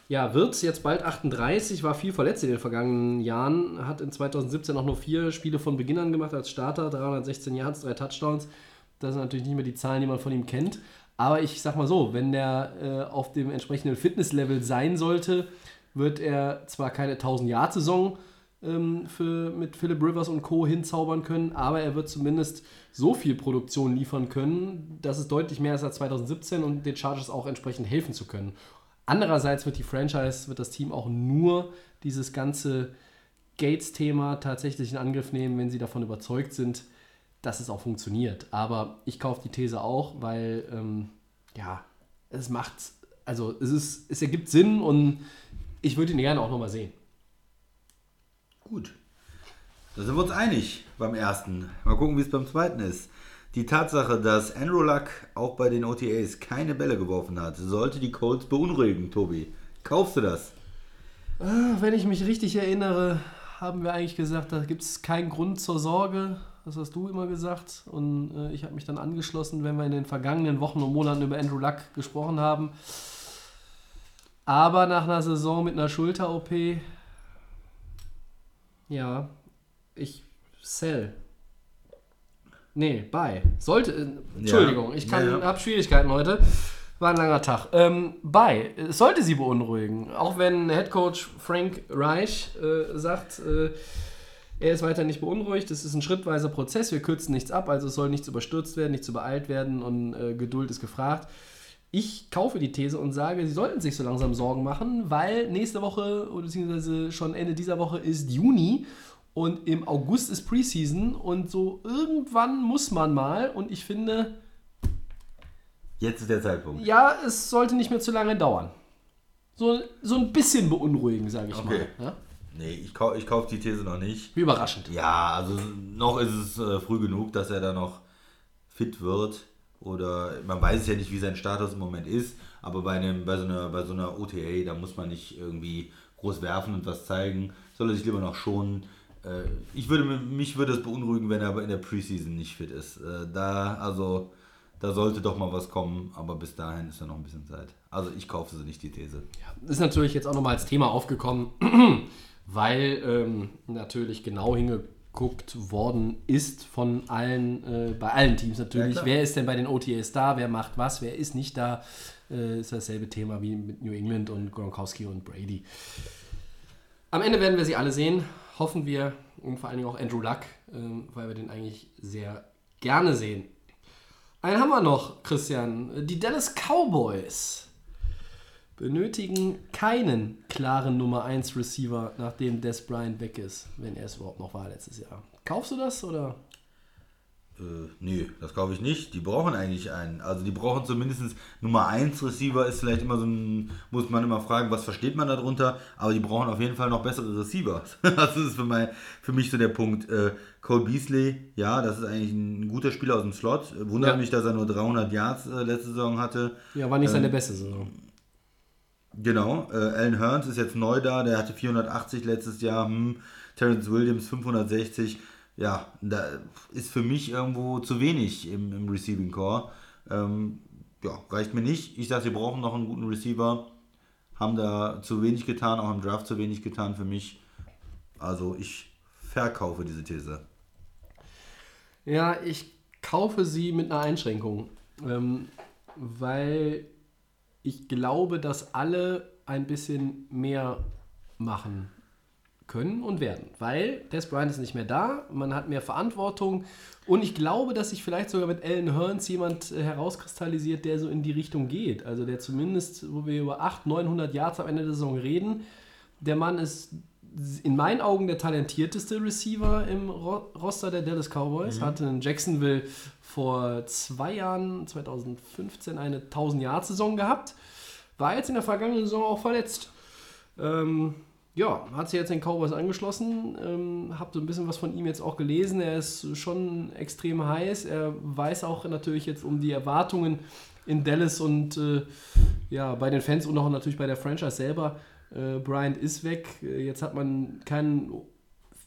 ja, wird jetzt bald 38, war viel verletzt in den vergangenen Jahren, hat in 2017 auch nur vier Spiele von Beginn an gemacht als Starter, 316 Yards, drei Touchdowns. Das sind natürlich nicht mehr die Zahlen, die man von ihm kennt. Aber ich sag mal so, wenn der äh, auf dem entsprechenden Fitnesslevel sein sollte, wird er zwar keine 1000 Yard Saison ähm, für, mit Philip Rivers und Co. hinzaubern können, aber er wird zumindest so viel Produktion liefern können, dass es deutlich mehr ist als 2017 und den Chargers auch entsprechend helfen zu können. Andererseits wird die Franchise, wird das Team auch nur dieses ganze Gates-Thema tatsächlich in Angriff nehmen, wenn sie davon überzeugt sind, dass es auch funktioniert. Aber ich kaufe die These auch, weil ähm, ja, es macht, also es ist, es ergibt Sinn und ich würde ihn gerne auch nochmal sehen. Gut. Da sind wir uns einig beim ersten. Mal gucken, wie es beim zweiten ist. Die Tatsache, dass Andrew Luck auch bei den OTAs keine Bälle geworfen hat, sollte die Colts beunruhigen, Tobi. Kaufst du das? Ah, Wenn ich mich richtig erinnere, haben wir eigentlich gesagt, da gibt es keinen Grund zur Sorge. Das hast du immer gesagt. Und äh, ich habe mich dann angeschlossen, wenn wir in den vergangenen Wochen und Monaten über Andrew Luck gesprochen haben. Aber nach einer Saison mit einer Schulter-OP, ja, ich sell. Nee, buy. Sollte, äh, Entschuldigung, ich Ja, ja. habe Schwierigkeiten heute. War ein langer Tag. Ähm, bei, es sollte sie beunruhigen. Auch wenn Headcoach Frank Reich äh, sagt, äh, er ist weiter nicht beunruhigt. Es ist ein schrittweiser Prozess. Wir kürzen nichts ab, also es soll nichts überstürzt werden, nichts übereilt werden und äh, Geduld ist gefragt. Ich kaufe die These und sage, sie sollten sich so langsam Sorgen machen, weil nächste Woche oder beziehungsweise schon Ende dieser Woche ist Juni und im August ist Preseason und so irgendwann muss man mal und ich finde, Jetzt ist der Zeitpunkt. ja, es sollte nicht mehr zu lange dauern. So, so ein bisschen beunruhigen, sage ich Okay. mal. Ja? Nee, ich, kau ich kaufe die These noch nicht. Wie überraschend. Ja, also noch ist es äh, früh genug, dass er da noch fit wird. Oder man weiß es ja nicht, wie sein Status im Moment ist, aber bei, einem, bei, so einer, bei so einer OTA, da muss man nicht irgendwie groß werfen und was zeigen. Soll er sich lieber noch schonen. Äh, ich würde, mich würde es beunruhigen, wenn er aber in der Preseason nicht fit ist. Äh, da, also, da sollte doch mal was kommen, aber bis dahin ist ja noch ein bisschen Zeit. Also ich kaufe sie nicht, die These. ist natürlich jetzt auch nochmal als Thema aufgekommen, weil ähm, natürlich genau hingeguckt worden ist von allen, äh, bei allen Teams natürlich. klar. wer ist denn bei den OTAs da, wer macht was, wer ist nicht da. Äh, ist dasselbe Thema wie mit New England und Gronkowski und Brady. Am Ende werden wir sie alle sehen, hoffen wir, und vor allen Dingen auch Andrew Luck, ähm, weil wir den eigentlich sehr gerne sehen. Einen haben wir noch, Christian. Die Dallas Cowboys benötigen keinen klaren Nummer 1 Receiver, nachdem Des Bryant weg ist, wenn er es überhaupt noch war letztes Jahr. Kaufst du das oder? Äh, nee, das glaube ich nicht. Die brauchen eigentlich einen. Also die brauchen zumindest Nummer 1 Receiver ist vielleicht immer so ein, muss man immer fragen, was versteht man darunter, aber die brauchen auf jeden Fall noch bessere Receiver. das ist für, mein, für mich so der Punkt. Äh, Cole Beasley, ja, das ist eigentlich ein guter Spieler aus dem Slot. Wundert Ja. mich, dass er nur 300 Yards äh, letzte Saison hatte. Ja, war nicht seine beste Saison. Genau, äh, Alan Hearns ist jetzt neu da, der hatte 480 letztes Jahr, hm, Terrence Williams 560. Ja, da ist für mich irgendwo zu wenig im, im Receiving Core. Ähm, ja, reicht mir nicht. Ich sage, sie brauchen noch einen guten Receiver. Haben da zu wenig getan, auch im Draft zu wenig getan für mich. Also ich verkaufe diese These. Ja, ich kaufe sie mit einer Einschränkung, ähm, weil ich glaube, dass alle ein bisschen mehr machen können und werden, weil Des Bryant ist nicht mehr da, man hat mehr Verantwortung und ich glaube, dass sich vielleicht sogar mit Alan Hearns jemand äh, herauskristallisiert, der so in die Richtung geht, also der zumindest, wo wir über 800, 900 Yards am Ende der Saison reden, der Mann ist in meinen Augen der talentierteste Receiver im Ro Roster der Dallas Cowboys. Hatte in Jacksonville vor zwei Jahren, 2015, eine 1000-Yard-Saison gehabt. War jetzt in der vergangenen Saison auch verletzt. Ähm, ja, hat sich jetzt den Cowboys angeschlossen. Ähm, hab so ein bisschen was von ihm jetzt auch gelesen. Er ist schon extrem heiß. Er weiß auch natürlich jetzt um die Erwartungen in Dallas und äh, ja, bei den Fans und auch natürlich bei der Franchise selber. Äh, Bryant ist weg. Äh, Jetzt hat man keinen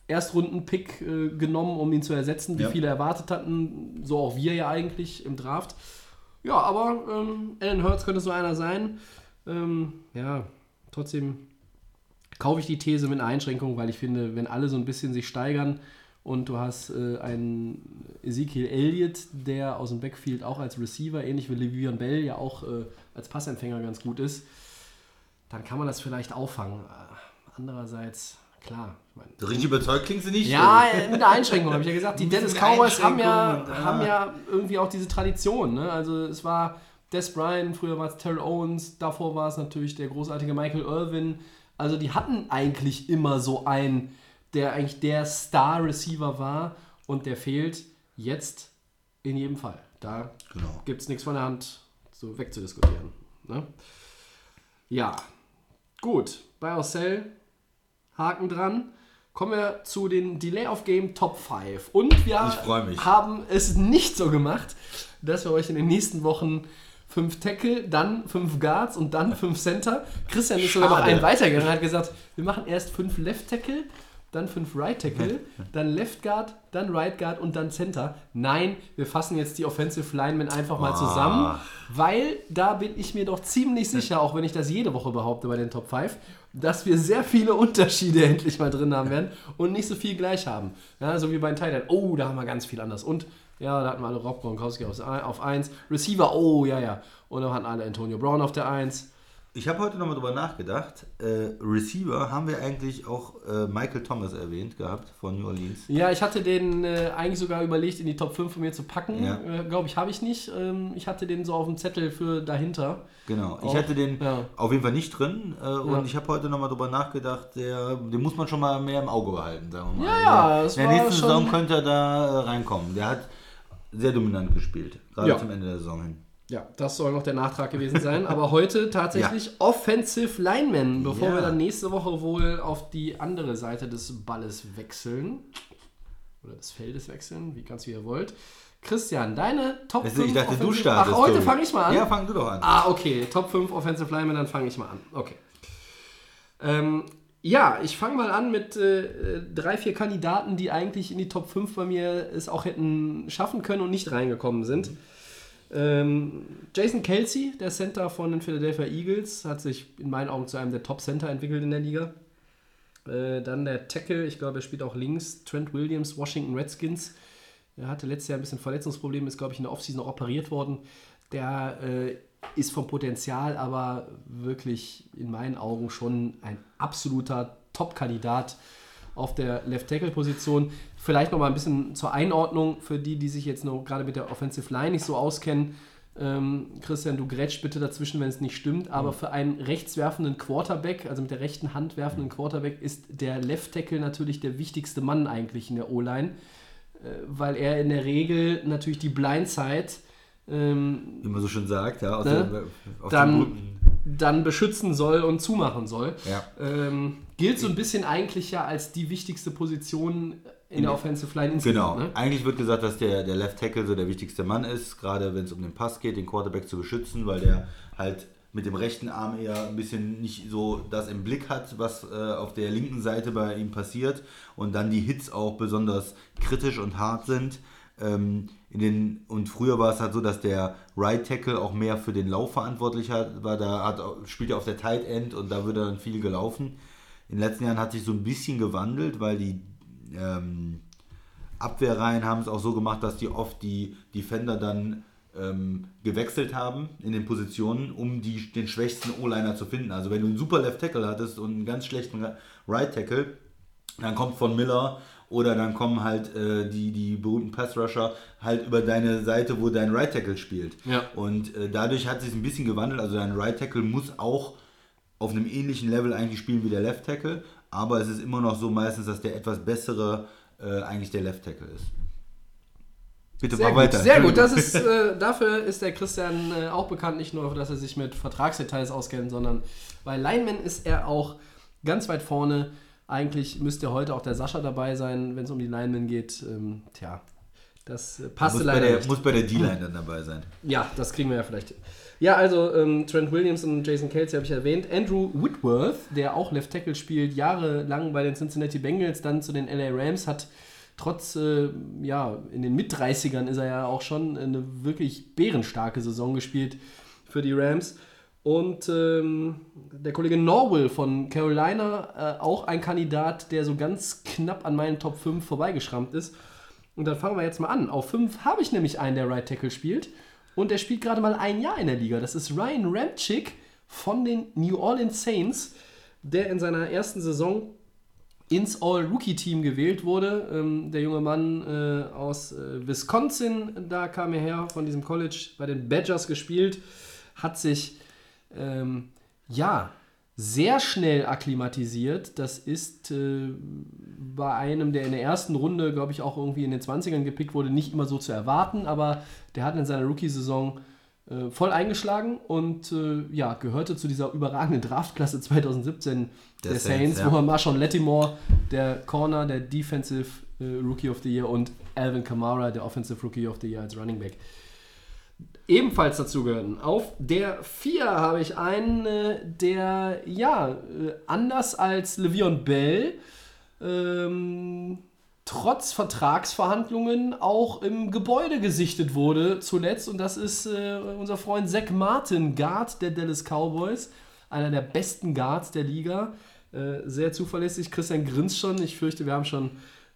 Erstrunden-Pick äh, genommen, um ihn zu ersetzen, wie Ja. viele erwartet hatten. So auch wir ja eigentlich im Draft. Ja, aber ähm, Alan Hurts könnte so einer sein. Ähm, ja, trotzdem kaufe ich die These mit einer Einschränkung, weil ich finde, wenn alle so ein bisschen sich steigern und du hast äh, einen Ezekiel Elliott, der aus dem Backfield auch als Receiver, ähnlich wie Le'Veon Bell, ja auch äh, als Passempfänger ganz gut ist, dann kann man das vielleicht auffangen. Äh, Andererseits klar. So richtig überzeugt klingst du nicht. ja, mit der Einschränkung habe ich ja gesagt. Die Mit Dallas den Cowboys haben ja, ah. haben ja irgendwie auch diese Tradition. Ne? Also es war Des Bryant, früher war es Terrell Owens, davor war es natürlich der großartige Michael Irvin. Also die hatten eigentlich immer so einen, der eigentlich der Star-Receiver war und der fehlt jetzt in jedem Fall. Da Genau. gibt es nichts von der Hand so wegzudiskutieren. Ne? Ja, gut. Bei Ocel, Haken dran. Kommen wir zu den Delay of Game Top 5. Und wir haben es nicht so gemacht, dass wir euch in den nächsten Wochen fünf Tackle, dann fünf Guards und dann fünf Center. Christian ist sogar noch Schade. einen weitergegangen und hat gesagt, wir machen erst fünf Left Tackle, dann fünf Right Tackle, dann Left Guard, dann Right Guard und dann Center. Nein, wir fassen jetzt die Offensive Linemen einfach mal zusammen, weil da bin ich mir doch ziemlich sicher, auch wenn ich das jede Woche behaupte bei den Top 5, dass wir sehr viele Unterschiede endlich mal drin haben werden und nicht so viel gleich haben. Ja, so wie bei den Titans. Oh, da haben wir ganz viel anders. Und ja, da hatten wir alle Rob Gronkowski auf, auf 1. Receiver, oh, ja, ja. Und dann hatten alle Antonio Brown auf der 1. Ich habe heute nochmal drüber nachgedacht. Äh, Receiver haben wir eigentlich auch äh, Michael Thomas erwähnt gehabt von New Orleans. Ja, ich hatte den äh, eigentlich sogar überlegt, in die Top 5 von mir zu packen. Ja. Äh, Glaube ich, habe ich nicht. Ähm, ich hatte den so auf dem Zettel für dahinter. Genau. Ich Auch, hatte den ja. auf jeden Fall nicht drin äh, und Ja. ich habe heute nochmal drüber nachgedacht, der, den muss man schon mal mehr im Auge behalten, sagen wir mal. Ja, ja, es In der war nächsten schon- Saison könnte er da äh, reinkommen. Der hat sehr dominant gespielt, gerade Ja. zum Ende der Saison hin. Ja, das soll noch der Nachtrag gewesen sein. Aber heute tatsächlich Offensive Lineman, bevor Ja. wir dann nächste Woche wohl auf die andere Seite des Balles wechseln. Oder des Feldes wechseln, wie ganz wie ihr wollt. Christian, deine Top Weißt 5 du, ich dachte, du Offensive- startest. Ach, heute fange ich mal an. Ja, fang du doch an. Ah, okay. Top 5 Offensive Linemen, dann fange ich mal an. Okay. Ähm, ja, ich fange mal an mit äh, drei, vier Kandidaten, die eigentlich in die Top 5 bei mir es auch hätten schaffen können und nicht reingekommen sind. Ähm, Jason Kelsey, der Center von den Philadelphia Eagles, hat sich in meinen Augen zu einem der Top-Center entwickelt in der Liga. Äh, dann der Tackle, ich glaube, er spielt auch links, Trent Williams, Washington Redskins. Er hatte letztes Jahr ein bisschen Verletzungsprobleme, ist, glaube ich, in der Offseason auch operiert worden. Der äh, ist vom Potenzial aber wirklich in meinen Augen schon ein absoluter Top-Kandidat auf der Left-Tackle-Position. Vielleicht noch mal ein bisschen zur Einordnung für die, die sich jetzt noch gerade mit der Offensive Line nicht so auskennen. Ähm, Christian, du grätscht bitte dazwischen, wenn es nicht stimmt, aber für einen rechtswerfenden Quarterback, also mit der rechten Hand werfenden Quarterback, ist der Left Tackle natürlich der wichtigste Mann eigentlich in der O-Line, äh, weil er in der Regel natürlich die Blindside ähm, Wie man so schön sagt, ja. Aus Ne? dem, Dann- dann beschützen soll und zumachen soll. Ja. Ähm, gilt so ein bisschen eigentlich ja als die wichtigste Position in der Offensive Line insgesamt. Genau. Ne? Eigentlich wird gesagt, dass der, der Left Tackle so der wichtigste Mann ist, gerade wenn es um den Pass geht, den Quarterback zu beschützen, weil der halt mit dem rechten Arm eher ein bisschen nicht so das im Blick hat, was äh, auf der linken Seite bei ihm passiert und dann die Hits auch besonders kritisch und hart sind. Ähm, in den, und früher war es halt so, dass der Right Tackle auch mehr für den Lauf verantwortlich war da hat, spielt er auf der Tight End und da wird dann viel gelaufen. In den letzten Jahren hat sich so ein bisschen gewandelt, weil die ähm, Abwehrreihen haben es auch so gemacht, dass die oft die Defender dann ähm, gewechselt haben in den Positionen, um die, den schwächsten O-Liner zu finden. Also wenn du einen super Left Tackle hattest und einen ganz schlechten Right Tackle, dann kommt von Miller oder dann kommen halt äh, die, die berühmten Pass Rusher halt über deine Seite, wo dein Right Tackle spielt. Ja. Und äh, dadurch hat sich ein bisschen gewandelt. Also dein Right Tackle muss auch auf einem ähnlichen Level eigentlich spielen wie der Left Tackle, aber es ist immer noch so meistens, dass der etwas bessere äh, eigentlich der Left Tackle ist. Bitte Sehr mach gut, weiter. sehr gut. Das ist, äh, dafür ist der Christian äh, auch bekannt, nicht nur, dass er sich mit Vertragsdetails auskennt, sondern bei Lineman ist er auch ganz weit vorne. Eigentlich müsste heute auch der Sascha dabei sein, wenn es um die Lineman geht. Ähm, tja, das äh, bei leider der, nicht. muss bei der D-Line dann dabei sein. Ja, das kriegen wir ja vielleicht. Ja, also ähm, Trent Williams und Jason Kelsey habe ich erwähnt. Andrew Whitworth, der auch Left Tackle spielt, jahrelang bei den Cincinnati Bengals, dann zu den LA Rams, hat trotz, äh, ja, in den Mit-30ern ist er ja auch schon eine wirklich bärenstarke Saison gespielt für die Rams. Und ähm, der Kollege Norwell von Carolina, äh, auch ein Kandidat, der so ganz knapp an meinen Top 5 vorbeigeschrammt ist. Und dann fangen wir jetzt mal an. Auf 5 habe ich nämlich einen, der Right Tackle spielt. Und der spielt gerade mal ein Jahr in der Liga. Das ist Ryan Ramchick von den New Orleans Saints, der in seiner ersten Saison ins All-Rookie-Team gewählt wurde. Ähm, der junge Mann äh, aus äh, Wisconsin, da kam er her, von diesem College, bei den Badgers gespielt, hat sich ähm, ja sehr schnell akklimatisiert. Das ist äh, bei einem, der in der ersten Runde, glaube ich, auch irgendwie in den 20ern gepickt wurde, nicht immer so zu erwarten, aber der hat in seiner Rookie-Saison äh, voll eingeschlagen und äh, ja, gehörte zu dieser überragenden Draftklasse 2017 der, der Saints, Saints ja. wo man Marshawn Lattimore, der Corner, der Defensive äh, Rookie of the Year und Alvin Kamara, der Offensive Rookie of the Year als Running Back ebenfalls dazu gehören. Auf der 4 habe ich einen, der ja, äh, anders als Le'Veon Bell, ähm, trotz Vertragsverhandlungen auch im Gebäude gesichtet wurde zuletzt. Und das ist äh, unser Freund Zach Martin, Guard der Dallas Cowboys. Einer der besten Guards der Liga. Äh, sehr zuverlässig. Christian grinst schon. Ich fürchte, wir haben schon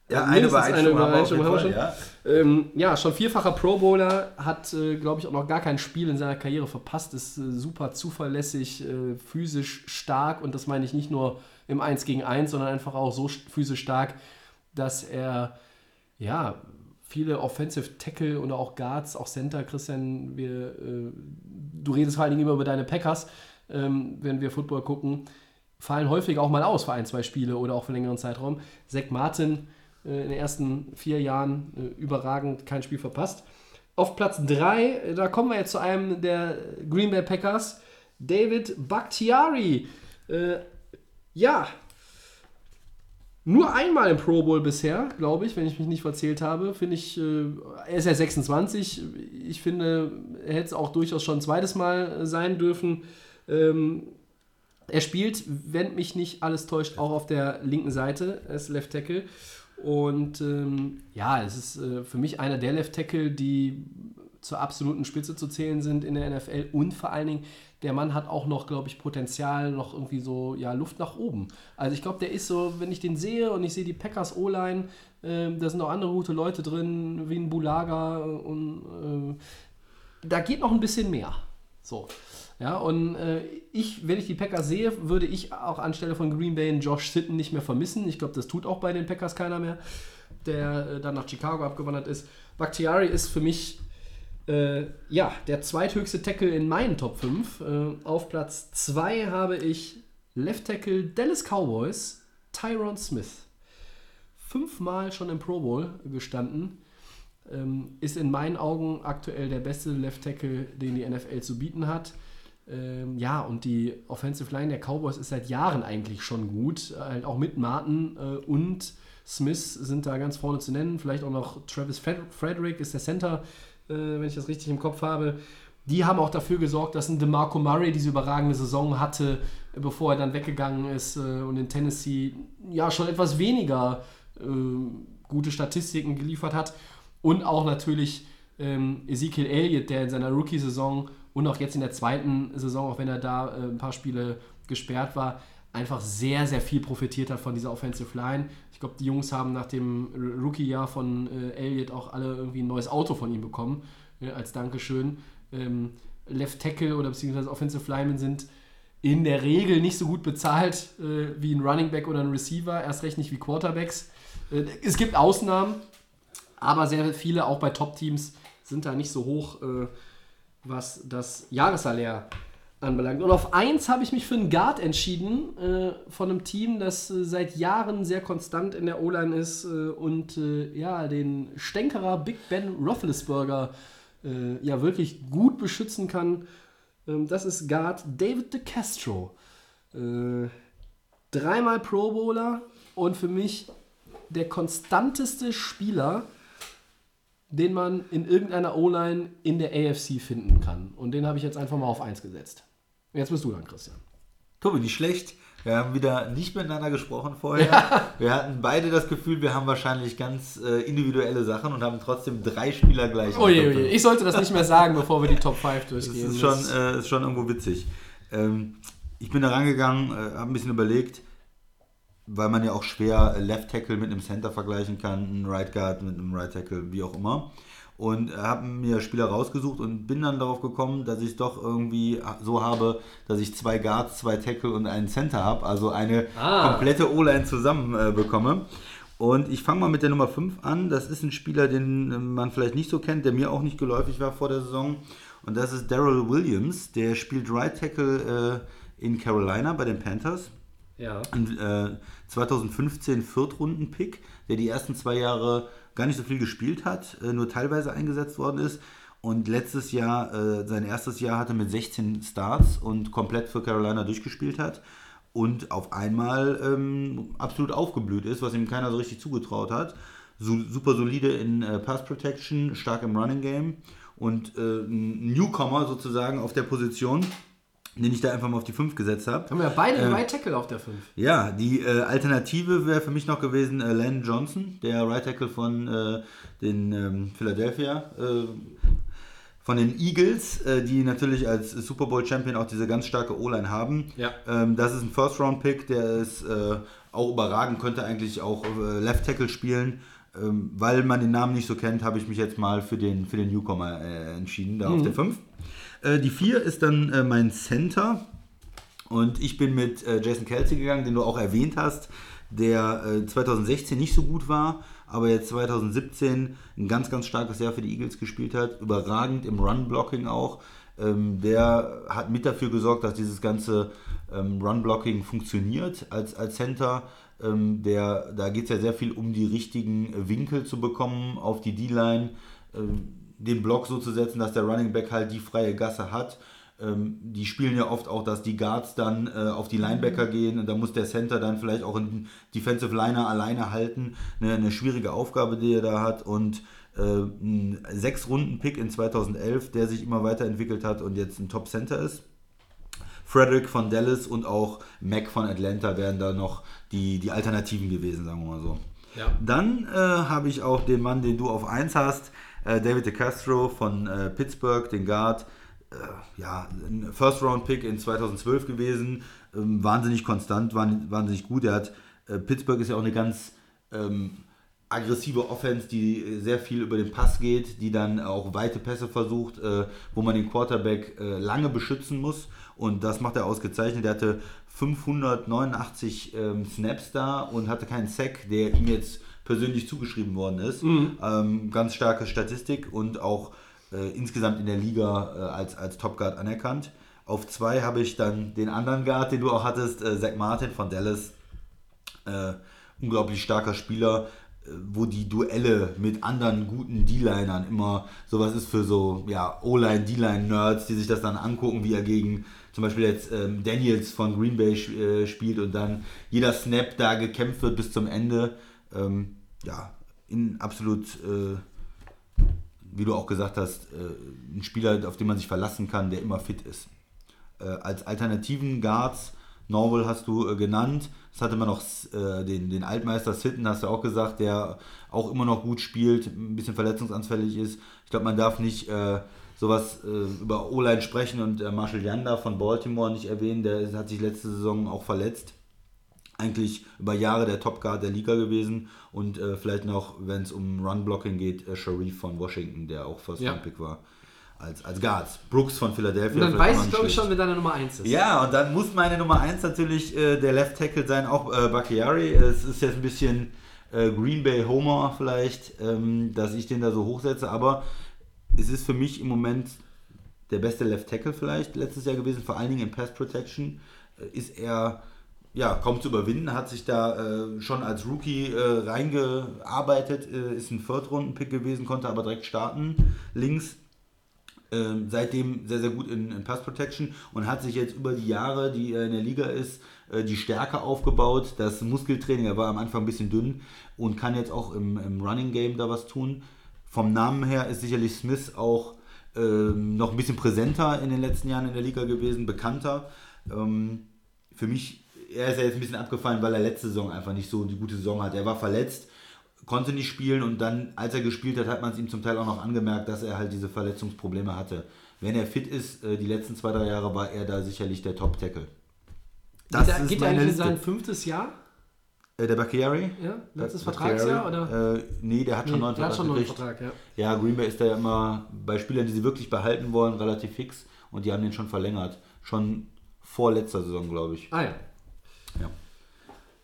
ja, eine Übereinstimmung, eine Übereinstimmung haben wir, schon. Ja. Ähm, ja. schon vierfacher Pro Bowler, hat, äh, glaube ich, auch noch gar kein Spiel in seiner Karriere verpasst, ist äh, super zuverlässig, äh, physisch stark und das meine ich nicht nur im 1 gegen 1, sondern einfach auch so physisch stark, dass er ja viele Offensive Tackle oder auch Guards, auch Center, Christian, wir, äh, du redest vor allen Dingen immer über deine Packers, ähm, wenn wir Football gucken, fallen häufig auch mal aus für ein, zwei Spiele oder auch für längeren Zeitraum. Zach Martin äh, in den ersten vier Jahren äh, überragend kein Spiel verpasst. Auf Platz 3, äh, da kommen wir jetzt zu einem der Green Bay Packers, David Bakhtiari. Äh, ja, nur einmal im Pro Bowl bisher, glaube ich, wenn ich mich nicht verzählt habe. Finde ich, äh, er ist ja 26. Ich finde, er hätte es auch durchaus schon ein zweites Mal sein dürfen. Ähm, er spielt, wenn mich nicht alles täuscht, auch auf der linken Seite als Left Tackle. Und ähm, ja, es ist äh, für mich einer der Left Tackle, die zur absoluten Spitze zu zählen sind in der NFL und vor allen Dingen, der Mann hat auch noch, glaube ich, Potenzial, noch irgendwie so, ja, Luft nach oben. Also ich glaube, der ist so, wenn ich den sehe und ich sehe die Packers O-Line, äh, da sind auch andere gute Leute drin, wie ein Bulaga und äh, da geht noch ein bisschen mehr. So. Ja, und äh, ich, wenn ich die Packers sehe, würde ich auch anstelle von Green Bay einen Josh Sitten nicht mehr vermissen. Ich glaube, das tut auch bei den Packers keiner mehr, der äh, dann nach Chicago abgewandert ist. Bakhtiari ist für mich äh, ja, der zweithöchste Tackle in meinen Top 5. Äh, auf Platz 2 habe ich Left Tackle Dallas Cowboys, Tyron Smith. Fünfmal schon im Pro Bowl gestanden. Ähm, ist in meinen Augen aktuell der beste Left Tackle, den die NFL zu bieten hat. Ähm, ja, und die Offensive Line der Cowboys ist seit Jahren eigentlich schon gut. Halt auch mit Martin äh, und Smith sind da ganz vorne zu nennen. Vielleicht auch noch Travis Frederick ist der Center, äh, wenn ich das richtig im Kopf habe. Die haben auch dafür gesorgt, dass ein DeMarco Murray diese überragende Saison hatte, bevor er dann weggegangen ist äh, und in Tennessee ja schon etwas weniger äh, gute Statistiken geliefert hat. Und auch natürlich ähm, Ezekiel Elliott, der in seiner Rookie-Saison und auch jetzt in der zweiten Saison, auch wenn er da äh, ein paar Spiele gesperrt war, einfach sehr, sehr viel profitiert hat von dieser Offensive Line. Ich glaube, die Jungs haben nach dem Rookie-Jahr von äh, Elliott auch alle irgendwie ein neues Auto von ihm bekommen, äh, als Dankeschön. Ähm, Left Tackle oder beziehungsweise Offensive Linemen sind in der Regel nicht so gut bezahlt äh, wie ein Running Back oder ein Receiver, erst recht nicht wie Quarterbacks. Äh, es gibt Ausnahmen, aber sehr viele, auch bei Top-Teams, sind da nicht so hoch. Was das Jahressalär anbelangt. Und auf eins habe ich mich für einen Guard entschieden, äh, von einem Team, das äh, seit Jahren sehr konstant in der O-Line ist äh, und äh, ja, den Stänkerer Big Ben Roethlisberger äh, ja wirklich gut beschützen kann. Ähm, das ist Guard David DeCastro. Äh, dreimal Pro Bowler und für mich der konstanteste Spieler den man in irgendeiner O-Line in der AFC finden kann. Und den habe ich jetzt einfach mal auf 1 gesetzt. Jetzt bist du dann, Christian. Tobi, nicht schlecht. Wir haben wieder nicht miteinander gesprochen vorher. Ja. Wir hatten beide das Gefühl, wir haben wahrscheinlich ganz äh, individuelle Sachen und haben trotzdem drei Spieler gleich. Oje, oje. Ich sollte das nicht mehr sagen, bevor wir die Top 5 durchgehen. Das ist schon, äh, ist schon irgendwo witzig. Ähm, ich bin da rangegangen, äh, habe ein bisschen überlegt weil man ja auch schwer Left Tackle mit einem Center vergleichen kann, einen Right Guard mit einem Right Tackle, wie auch immer. und habe mir Spieler rausgesucht und bin dann darauf gekommen, dass ich es doch irgendwie so habe, dass ich zwei Guards, zwei Tackle und einen Center habe, also eine Ah. komplette O-Line zusammen äh, bekomme. Und ich fange mal mit der Nummer 5 an. Das ist ein Spieler, den äh, man vielleicht nicht so kennt, der mir auch nicht geläufig war vor der Saison. Und das ist Daryl Williams. Der spielt Right Tackle äh, in Carolina bei den Panthers. Ja. Ein, äh, 2015 Viertrunden-Pick, der die ersten zwei Jahre gar nicht so viel gespielt hat, äh, nur teilweise eingesetzt worden ist. Und letztes Jahr, äh, sein erstes Jahr hatte mit 16 Starts und komplett für Carolina durchgespielt hat. Und auf einmal ähm, absolut aufgeblüht ist, was ihm keiner so richtig zugetraut hat. Su super solide in äh, Pass Protection, stark im Running Game und äh, ein Newcomer sozusagen auf der Position, den ich da einfach mal auf die 5 gesetzt habe. Haben wir ja beide Äh, Right Tackle auf der 5. Ja, die äh, Alternative wäre für mich noch gewesen äh, Len Johnson, der Right Tackle von äh, den ähm, Philadelphia, äh, von den Eagles, äh, die natürlich als Super Bowl Champion auch diese ganz starke O-Line haben. Ja. Ähm, das ist ein First Round Pick, der ist äh, auch überragend, könnte eigentlich auch Left Tackle spielen. Ähm, weil man den Namen nicht so kennt, habe ich mich jetzt mal für den, für den Newcomer entschieden, da auf der 5. Äh, die 4 ist dann äh, mein Center. Und ich bin mit äh, Jason Kelsey gegangen, den du auch erwähnt hast, der äh, 2016 nicht so gut war, aber jetzt 2017 ein ganz, ganz starkes Jahr für die Eagles gespielt hat. Überragend im Run-Blocking auch. Ähm, der hat mit dafür gesorgt, dass dieses ganze ähm, Run-Blocking funktioniert als, als Center. Ähm, der, da geht es ja sehr viel um die richtigen äh, Winkel zu bekommen auf die D-Line, ähm, den Block so zu setzen, dass der Running Back halt die freie Gasse hat. Ähm, die spielen ja oft auch, dass die Guards dann äh, auf die Linebacker gehen und da muss der Center dann vielleicht auch einen Defensive Liner alleine halten. Eine, eine schwierige Aufgabe, die er da hat und äh, ein Sechs-Runden-Pick in 2011, der sich immer weiterentwickelt hat und jetzt ein Top-Center ist. Frederick von Dallas und auch Mac von Atlanta wären da noch die, die Alternativen gewesen, sagen wir mal so. Ja. Dann äh, habe ich auch den Mann, den du auf 1 hast, äh, David DeCastro von äh, Pittsburgh, den Guard. Äh, ja, ein First-Round-Pick in 2012 gewesen. Ähm, wahnsinnig konstant, wahn- wahnsinnig gut. Er hat, äh, Pittsburgh ist ja auch eine ganz ähm, aggressive Offense, die sehr viel über den Pass geht, die dann auch weite Pässe versucht, äh, wo man den Quarterback äh, lange beschützen muss. Und das macht er ausgezeichnet. Er hatte 589 ähm, Snaps da und hatte keinen Sack, der ihm jetzt persönlich zugeschrieben worden ist. Ähm, ganz starke Statistik und auch äh, insgesamt in der Liga äh, als, als Top Guard anerkannt. Auf zwei habe ich dann den anderen Guard, den du auch hattest, äh, Zach Martin von Dallas äh, unglaublich starker Spieler, äh, wo die Duelle mit anderen guten D-Linern immer sowas ist für so ja, O-Line, D-Line-Nerds, die sich das dann angucken, wie er gegen zum Beispiel jetzt ähm, Daniels von Green Bay äh, spielt und dann jeder Snap da gekämpft wird bis zum Ende. Ähm, ja, in absolut, äh, wie du auch gesagt hast, äh, ein Spieler, auf den man sich verlassen kann, der immer fit ist äh, als alternativen Guards, Norwell hast du äh, genannt. Das hatte man noch äh, den, den Altmeister Sitten, hast du auch gesagt, der auch immer noch gut spielt, ein bisschen verletzungsanfällig ist. Ich glaube, man darf nicht äh, sowas über O-Line sprechen und Marshall Yanda von Baltimore nicht erwähnen. Der hat sich letzte Saison auch verletzt. Eigentlich über Jahre der Top Guard der Liga gewesen und äh, vielleicht noch, wenn es um Run-Blocking geht, äh, Sharif von Washington, der auch First Ja. Round Pick war. Als, als Guards. Brooks von Philadelphia. Und dann weiß ich, glaube ich, schon, wer deine Nummer 1 ist. Ja, und dann muss meine Nummer 1 natürlich äh, der Left Tackle sein, auch äh, Bakiari. Es ist jetzt ein bisschen äh, Green Bay Homer vielleicht, ähm, dass ich den da so hochsetze, aber es ist für mich im Moment der beste Left Tackle vielleicht letztes Jahr gewesen, vor allen Dingen in Pass Protection. Äh, ist er ja, kaum zu überwinden, hat sich da äh, schon als Rookie äh, reingearbeitet, äh, ist ein Viertrunden-Pick gewesen, konnte aber direkt starten links ähm, seitdem sehr, sehr gut in, in Pass Protection und hat sich jetzt über die Jahre, die er in der Liga ist, äh, die Stärke aufgebaut. Das Muskeltraining, er war am Anfang ein bisschen dünn und kann jetzt auch im, im Running Game da was tun. Vom Namen her ist sicherlich Smith auch ähm, noch ein bisschen präsenter in den letzten Jahren in der Liga gewesen, bekannter. Ähm, für mich, er ist ja jetzt ein bisschen abgefallen, weil er letzte Saison einfach nicht so die gute Saison hat. Er war verletzt, konnte nicht spielen und dann, als er gespielt hat, hat man es ihm zum Teil auch noch angemerkt, dass er halt diese Verletzungsprobleme hatte. Wenn er fit ist, äh, die letzten zwei, drei Jahre war er da sicherlich der Top-Tackle. geht er, geht er eigentlich in sein fünftes Jahr? Äh, der Bakhtiari? Ja, letztes Vertragsjahr, oder? Äh, nee, der hat schon Nee, neuen der hat Vertrag schon neuen. Vertrag, ja. Ja, Green Bay ist da ja immer bei Spielern, die sie wirklich behalten wollen, relativ fix und die haben den schon verlängert. Schon vor letzter Saison, glaube ich. Ah ja. Ja.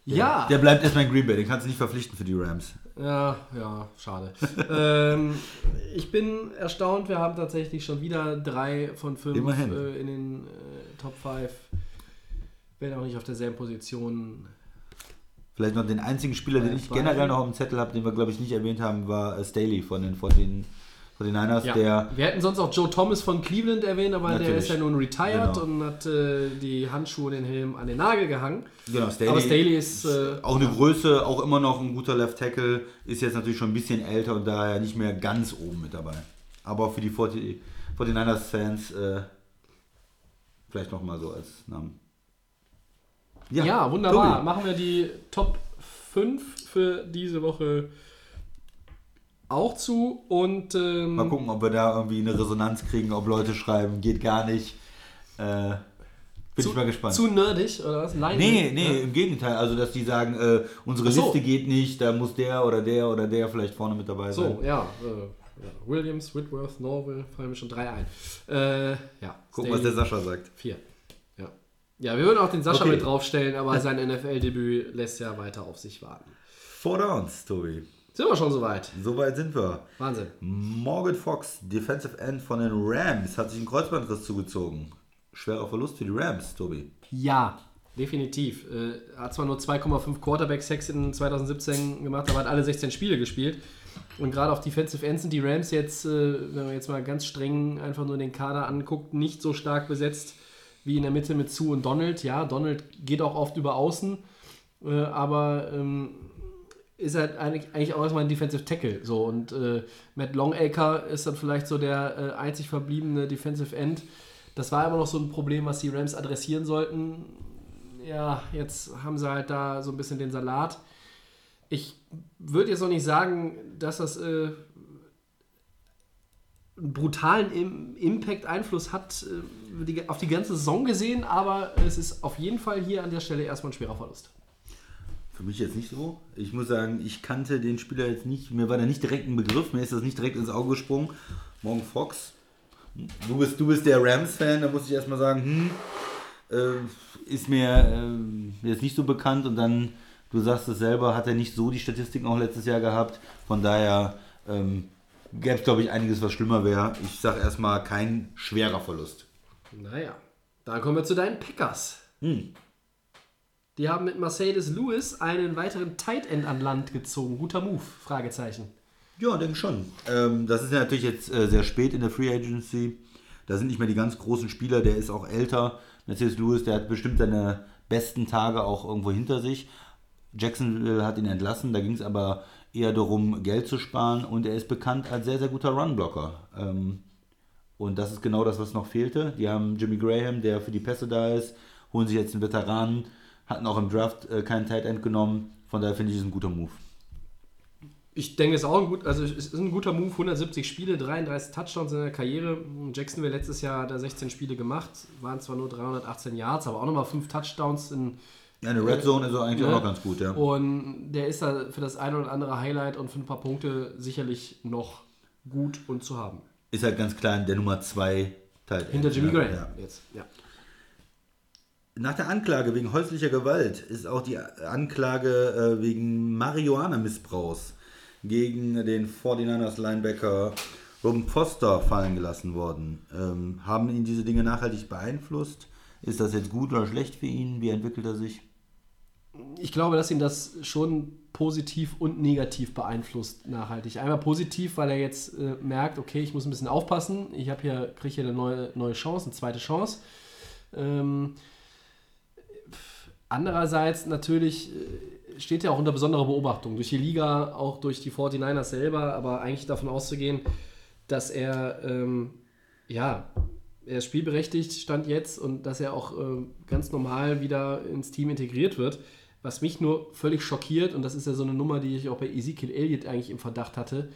Ja, Der bleibt erstmal in Green Bay, den kannst du nicht verpflichten für die Rams. ja, ja, schade. ähm, ich bin erstaunt, wir haben tatsächlich schon wieder drei von fünf äh, in den äh, Top 5. Wenn auch nicht auf derselben Position. Vielleicht noch den einzigen Spieler, den Bei ich generell noch auf dem Zettel habe, den wir, glaube ich, nicht erwähnt haben, war äh, Staley von den 14 49ers, Ja. der Wir hätten sonst auch Joe Thomas von Cleveland erwähnt, aber der Natürlich. ist ja nun retired Genau. und hat äh, die Handschuhe und den Helm an den Nagel gehangen. Genau, Staley, Aber Staley ist, äh, auch eine Größe, auch immer noch ein guter Left Tackle, ist jetzt natürlich schon ein bisschen älter und daher nicht mehr ganz oben mit dabei. Aber für die 40 49ers-Fans äh, vielleicht nochmal so als Namen. Ja, wunderbar. Tobi. Machen wir die Top 5 für diese Woche auch zu und ähm, Mal gucken, ob wir da irgendwie eine Resonanz kriegen, ob Leute schreiben, geht gar nicht. Äh, bin zu, ich mal gespannt. zu nerdig oder was? Nein, Nee, nee, im Gegenteil. Also, dass die sagen, äh, unsere so. Liste geht nicht, da muss der oder der oder der vielleicht vorne mit dabei sein. So, ja, äh, ja. Williams, Whitworth, Norville, fallen mir schon drei ein. Äh, ja, Gucken, was der Sascha sagt. Vier. Ja. ja, wir würden auch den Sascha Okay. mit draufstellen, aber sein NFL-Debüt lässt ja weiter auf sich warten. Four Downs, Tobi. Sind wir schon soweit? Soweit sind wir. Wahnsinn. Morgan Fox, Defensive End von den Rams, hat sich einen Kreuzbandriss zugezogen. Schwerer Verlust für die Rams, Tobi. Ja, definitiv. Äh, hat zwar nur 2,5 Quarterback-Sacks in 2017 gemacht, aber hat alle 16 Spiele gespielt. Und gerade auf Defensive Ends sind die Rams jetzt, äh, wenn man jetzt mal ganz streng einfach nur den Kader anguckt, nicht so stark besetzt wie in der Mitte mit Sue und Donald. Ja, Donald geht auch oft über Außen, äh, aber ähm, ist halt eigentlich, eigentlich auch erstmal ein Defensive Tackle. So. Und äh, Matt Longacre ist dann vielleicht so der äh, einzig verbliebene Defensive End. Das war immer noch so ein Problem, was die Rams adressieren sollten. Ja, jetzt haben sie halt da so ein bisschen den Salat. Ich würde jetzt noch nicht sagen, dass das äh, einen brutalen Im Impact-Einfluss hat äh, die, auf die ganze Saison gesehen, aber es ist auf jeden Fall hier an der Stelle erstmal ein schwerer Verlust. Für mich jetzt nicht so. Ich muss sagen, ich kannte den Spieler jetzt nicht. Mir war da nicht direkt ein Begriff. Mir ist das nicht direkt ins Auge gesprungen. Morgan Fox. Du bist, du bist der Rams-Fan. Da muss ich erstmal sagen, hm, äh, ist mir äh, jetzt nicht so bekannt. Und dann, du sagst es selber, hat er nicht so die Statistiken auch letztes Jahr gehabt. Von daher ähm, gäbe es, glaube ich, einiges, was schlimmer wäre. Ich sage erstmal kein schwerer Verlust. Naja, dann kommen wir zu deinen Packers. Hm. Die haben mit Mercedes Lewis einen weiteren Tight End an Land gezogen. Guter Move? Fragezeichen. Ja, denke schon. Ähm, das ist ja natürlich jetzt äh, sehr spät in der Free Agency. Da sind nicht mehr die ganz großen Spieler. Der ist auch älter. Mercedes Lewis, der hat bestimmt seine besten Tage auch irgendwo hinter sich. Jacksonville hat ihn entlassen. Da ging es aber eher darum, Geld zu sparen. Und er ist bekannt als sehr, sehr guter Runblocker. Ähm, und das ist genau das, was noch fehlte. Die haben Jimmy Graham, der für die Pässe da ist, holen sich jetzt einen Veteranen, hatten auch im Draft äh, keinen Tight End genommen. Von daher finde ich es ein guter Move. Ich denke, es ist auch ein gut, also es ist ein guter Move. 170 Spiele, 33 Touchdowns in der Karriere. Jacksonville letztes Jahr hat er 16 Spiele gemacht, waren zwar nur 318 Yards, aber auch nochmal 5 Touchdowns in Ja, eine Red Zone ist eigentlich Ne? auch noch ganz gut, ja. Und der ist da für das eine oder andere Highlight und für ein paar Punkte sicherlich noch gut und zu haben. Ist halt ganz klar der Nummer 2 Teil. Hinter Jimmy ja, Graham Ja. jetzt. Ja. Nach der Anklage wegen häuslicher Gewalt ist auch die Anklage äh, wegen Marihuana-Missbrauchs gegen den 49ers Linebacker Robin Foster fallen gelassen worden. Ähm, haben ihn diese Dinge nachhaltig beeinflusst? Ist das jetzt gut oder schlecht für ihn? Wie entwickelt er sich? Ich glaube, dass ihn das schon positiv und negativ beeinflusst nachhaltig. Einmal positiv, weil er jetzt äh, merkt, okay, ich muss ein bisschen aufpassen. Ich habe hier, kriege hier eine neue, neue Chance, eine zweite Chance. Ähm, andererseits natürlich äh, steht er auch unter besonderer Beobachtung durch die Liga, auch durch die 49ers selber, aber eigentlich davon auszugehen, dass er ähm, ja, er spielberechtigt, stand jetzt und dass er auch äh, ganz normal wieder ins Team integriert wird. Was mich nur völlig schockiert, und das ist ja so eine Nummer, die ich auch bei Ezekiel Elliott eigentlich im Verdacht hatte,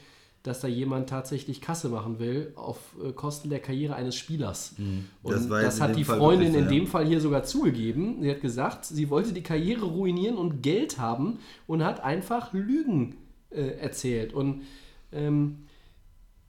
dass da jemand tatsächlich Kasse machen will auf äh, Kosten der Karriere eines Spielers. Mhm. Das Und das, in hat die Fall Freundin wirklich in ja. dem Fall hier sogar zugegeben. Sie hat gesagt, sie wollte die Karriere ruinieren und Geld haben und hat einfach Lügen äh, erzählt. Und ähm,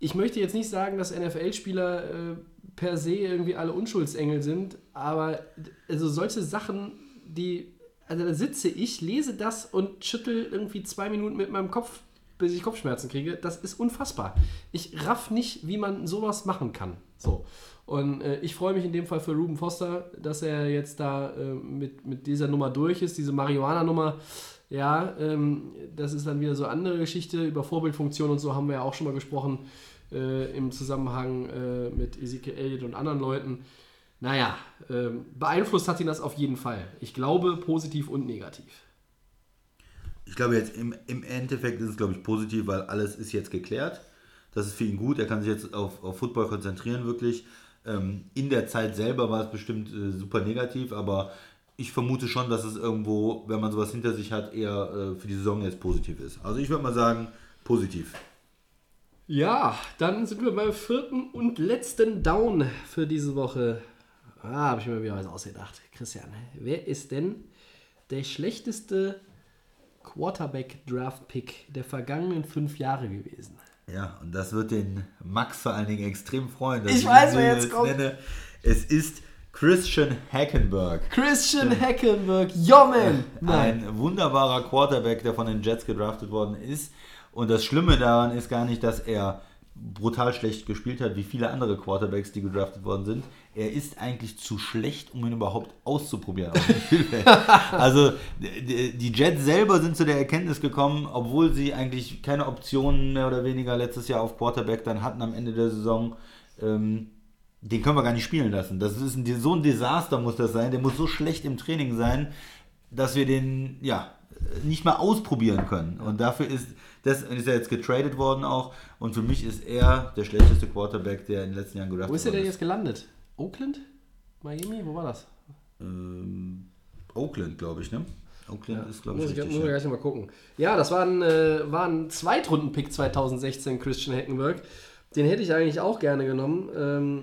ich möchte jetzt nicht sagen, dass NFL-Spieler äh, per se irgendwie alle Unschuldsengel sind, aber also solche Sachen, die, also da sitze ich, lese das und schüttel irgendwie zwei Minuten mit meinem Kopf, bis ich Kopfschmerzen kriege, das ist unfassbar. Ich raff nicht, wie man sowas machen kann. So. Und äh, ich freue mich in dem Fall für Ruben Foster, dass er jetzt da äh, mit, mit dieser Nummer durch ist, diese Marihuana-Nummer. Ja, ähm, das ist dann wieder so andere Geschichte. Über Vorbildfunktion und so haben wir ja auch schon mal gesprochen äh, im Zusammenhang äh, mit Ezekiel Elliott und anderen Leuten. Naja, ähm, beeinflusst hat ihn das auf jeden Fall. Ich glaube, positiv und negativ. Ich glaube jetzt im, im Endeffekt ist es, glaube ich, positiv, weil alles ist jetzt geklärt. Das ist für ihn gut. Er kann sich jetzt auf, auf Football konzentrieren, wirklich. Ähm, in der Zeit selber war es bestimmt äh, super negativ, aber ich vermute schon, dass es irgendwo, wenn man sowas hinter sich hat, eher äh, für die Saison jetzt positiv ist. Also ich würde mal sagen, positiv. Ja, dann sind wir beim vierten und letzten Down für diese Woche. Ah, habe ich mir wieder was ausgedacht. Christian, wer ist denn der schlechteste Quarterback-Draft-Pick der vergangenen fünf Jahre gewesen? Ja, und das wird den Max vor allen Dingen extrem freuen. dass Ich weiß, wer jetzt kommt. Nenne. Es ist Christian Hackenberg. Christian Hackenberg, man! Nein. Ein wunderbarer Quarterback, der von den Jets gedraftet worden ist. Und das Schlimme daran ist gar nicht, dass er brutal schlecht gespielt hat, wie viele andere Quarterbacks, die gedraftet worden sind. Er ist eigentlich zu schlecht, um ihn überhaupt auszuprobieren. also die Jets selber sind zu der Erkenntnis gekommen, obwohl sie eigentlich keine Optionen mehr oder weniger letztes Jahr auf Quarterback dann hatten am Ende der Saison. Ähm, den können wir gar nicht spielen lassen. Das ist ein, so ein Desaster muss das sein. Der muss so schlecht im Training sein, dass wir den ja nicht mal ausprobieren können. Und dafür ist das ist er jetzt getradet worden auch. Und für mich ist er der schlechteste Quarterback, der in den letzten Jahren gedraftet Wo ist er denn jetzt gelandet? Oakland? Miami? Wo war das? Ähm, Oakland, glaube ich, ne? Oakland ist, glaube ich, Muss ich, richtig. muss ich ja. gleich mal gucken. Ja, das war ein, äh, war ein Zweitrunden-Pick 2016, Christian Hackenberg. Den hätte ich eigentlich auch gerne genommen. Ähm,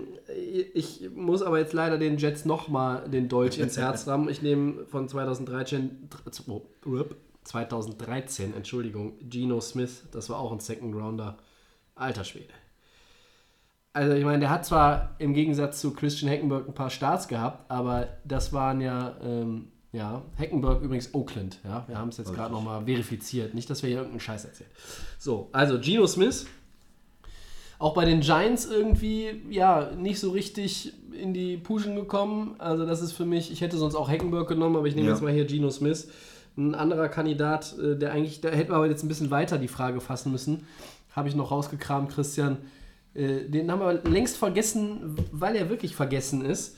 ich muss aber jetzt leider den Jets nochmal den Dolch ins Herz rammen. Ich nehme von 2013, oh, 2013, Entschuldigung, Geno Smith. Das war auch ein Second Rounder. Alter Schwede. Also ich meine, der hat zwar im Gegensatz zu Christian Hackenberg ein paar Starts gehabt, aber das waren ja, ähm, ja, Hackenberg übrigens Oakland, ja, wir haben es jetzt gerade nochmal verifiziert, nicht, dass wir hier irgendeinen Scheiß erzählen. So, also Geno Smith, auch bei den Giants irgendwie, ja, nicht so richtig in die Puschen gekommen, also das ist für mich, ich hätte sonst auch Hackenberg genommen, aber ich nehme Ja. jetzt mal hier Geno Smith, ein anderer Kandidat, äh, der eigentlich, da hätten wir aber jetzt ein bisschen weiter die Frage fassen müssen, habe ich noch rausgekramt, Christian, äh, den haben wir längst vergessen, weil er wirklich vergessen ist.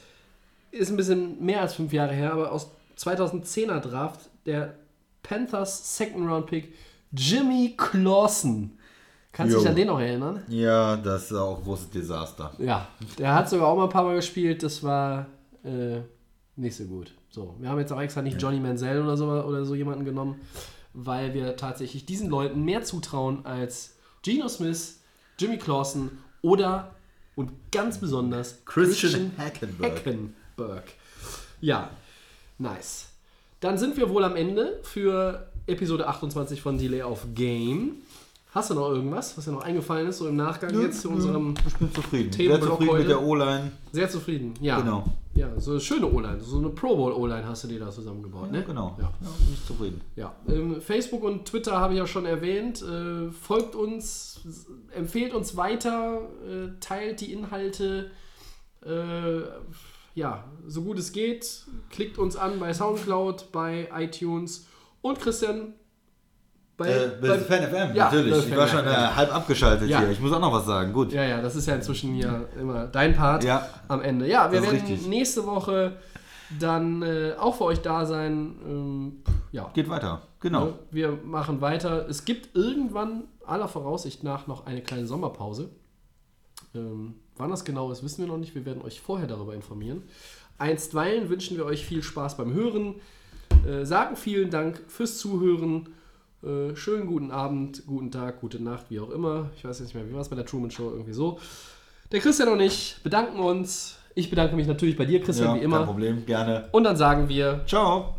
Ist ein bisschen mehr als fünf Jahre her, aber aus 2010er Draft, der Panthers Second Round Pick Jimmy Clausen. Kannst du dich an den noch erinnern? Ja, das ist auch ein großes Desaster. Ja, der hat sogar auch mal ein paar Mal gespielt. Das war äh, nicht so gut. So, wir haben jetzt auch extra nicht Johnny Manziel oder so, oder so jemanden genommen, weil wir tatsächlich diesen Leuten mehr zutrauen als Geno Smith, Jimmy Clausen oder und ganz besonders Christian Hackenberg. Hackenberg. Ja, nice. Dann sind wir wohl am Ende für Episode 28 von Delay of Game. Hast du noch irgendwas, was dir noch eingefallen ist, so im Nachgang jetzt zu unserem Ich bin zufrieden. Sehr zufrieden heute. mit der O-Line. sehr zufrieden. Ja. Genau. Ja, so eine schöne O-Line, so eine Pro Bowl O-Line hast du dir da zusammengebaut, ne? Genau. Ja. Ja, bin ich zufrieden. Ja, ähm, Facebook und Twitter habe ich ja schon erwähnt. Äh, folgt uns, empfehlt uns weiter, äh, teilt die Inhalte. Äh, ja, so gut es geht. Klickt uns an bei Soundcloud, bei iTunes und Christian bei. Äh, bei Fan FM, Ja, natürlich. bei Ich war Fan schon FM. äh, halb abgeschaltet Ja. hier. Ich muss auch noch was sagen. Gut. ja, ja, das ist ja inzwischen hier immer dein Part Ja. am Ende. Ja, wir werden richtig. nächste Woche dann äh, auch für euch da sein. Ähm, ja, Geht weiter. Genau. Ne? Wir machen weiter. Es gibt irgendwann aller Voraussicht nach noch eine kleine Sommerpause. Ähm, wann das genau ist, wissen wir noch nicht. Wir werden euch vorher darüber informieren. Einstweilen wünschen wir euch viel Spaß beim Hören. Äh, sagen vielen Dank fürs Zuhören. Äh, schönen guten Abend, guten Tag, gute Nacht, wie auch immer. Ich weiß jetzt nicht mehr, wie war es bei der Truman Show irgendwie so. Der Christian und ich bedanken uns. Ich bedanke mich natürlich bei dir, Christian, wie kein immer. Problem, gerne. Und dann sagen wir Ciao.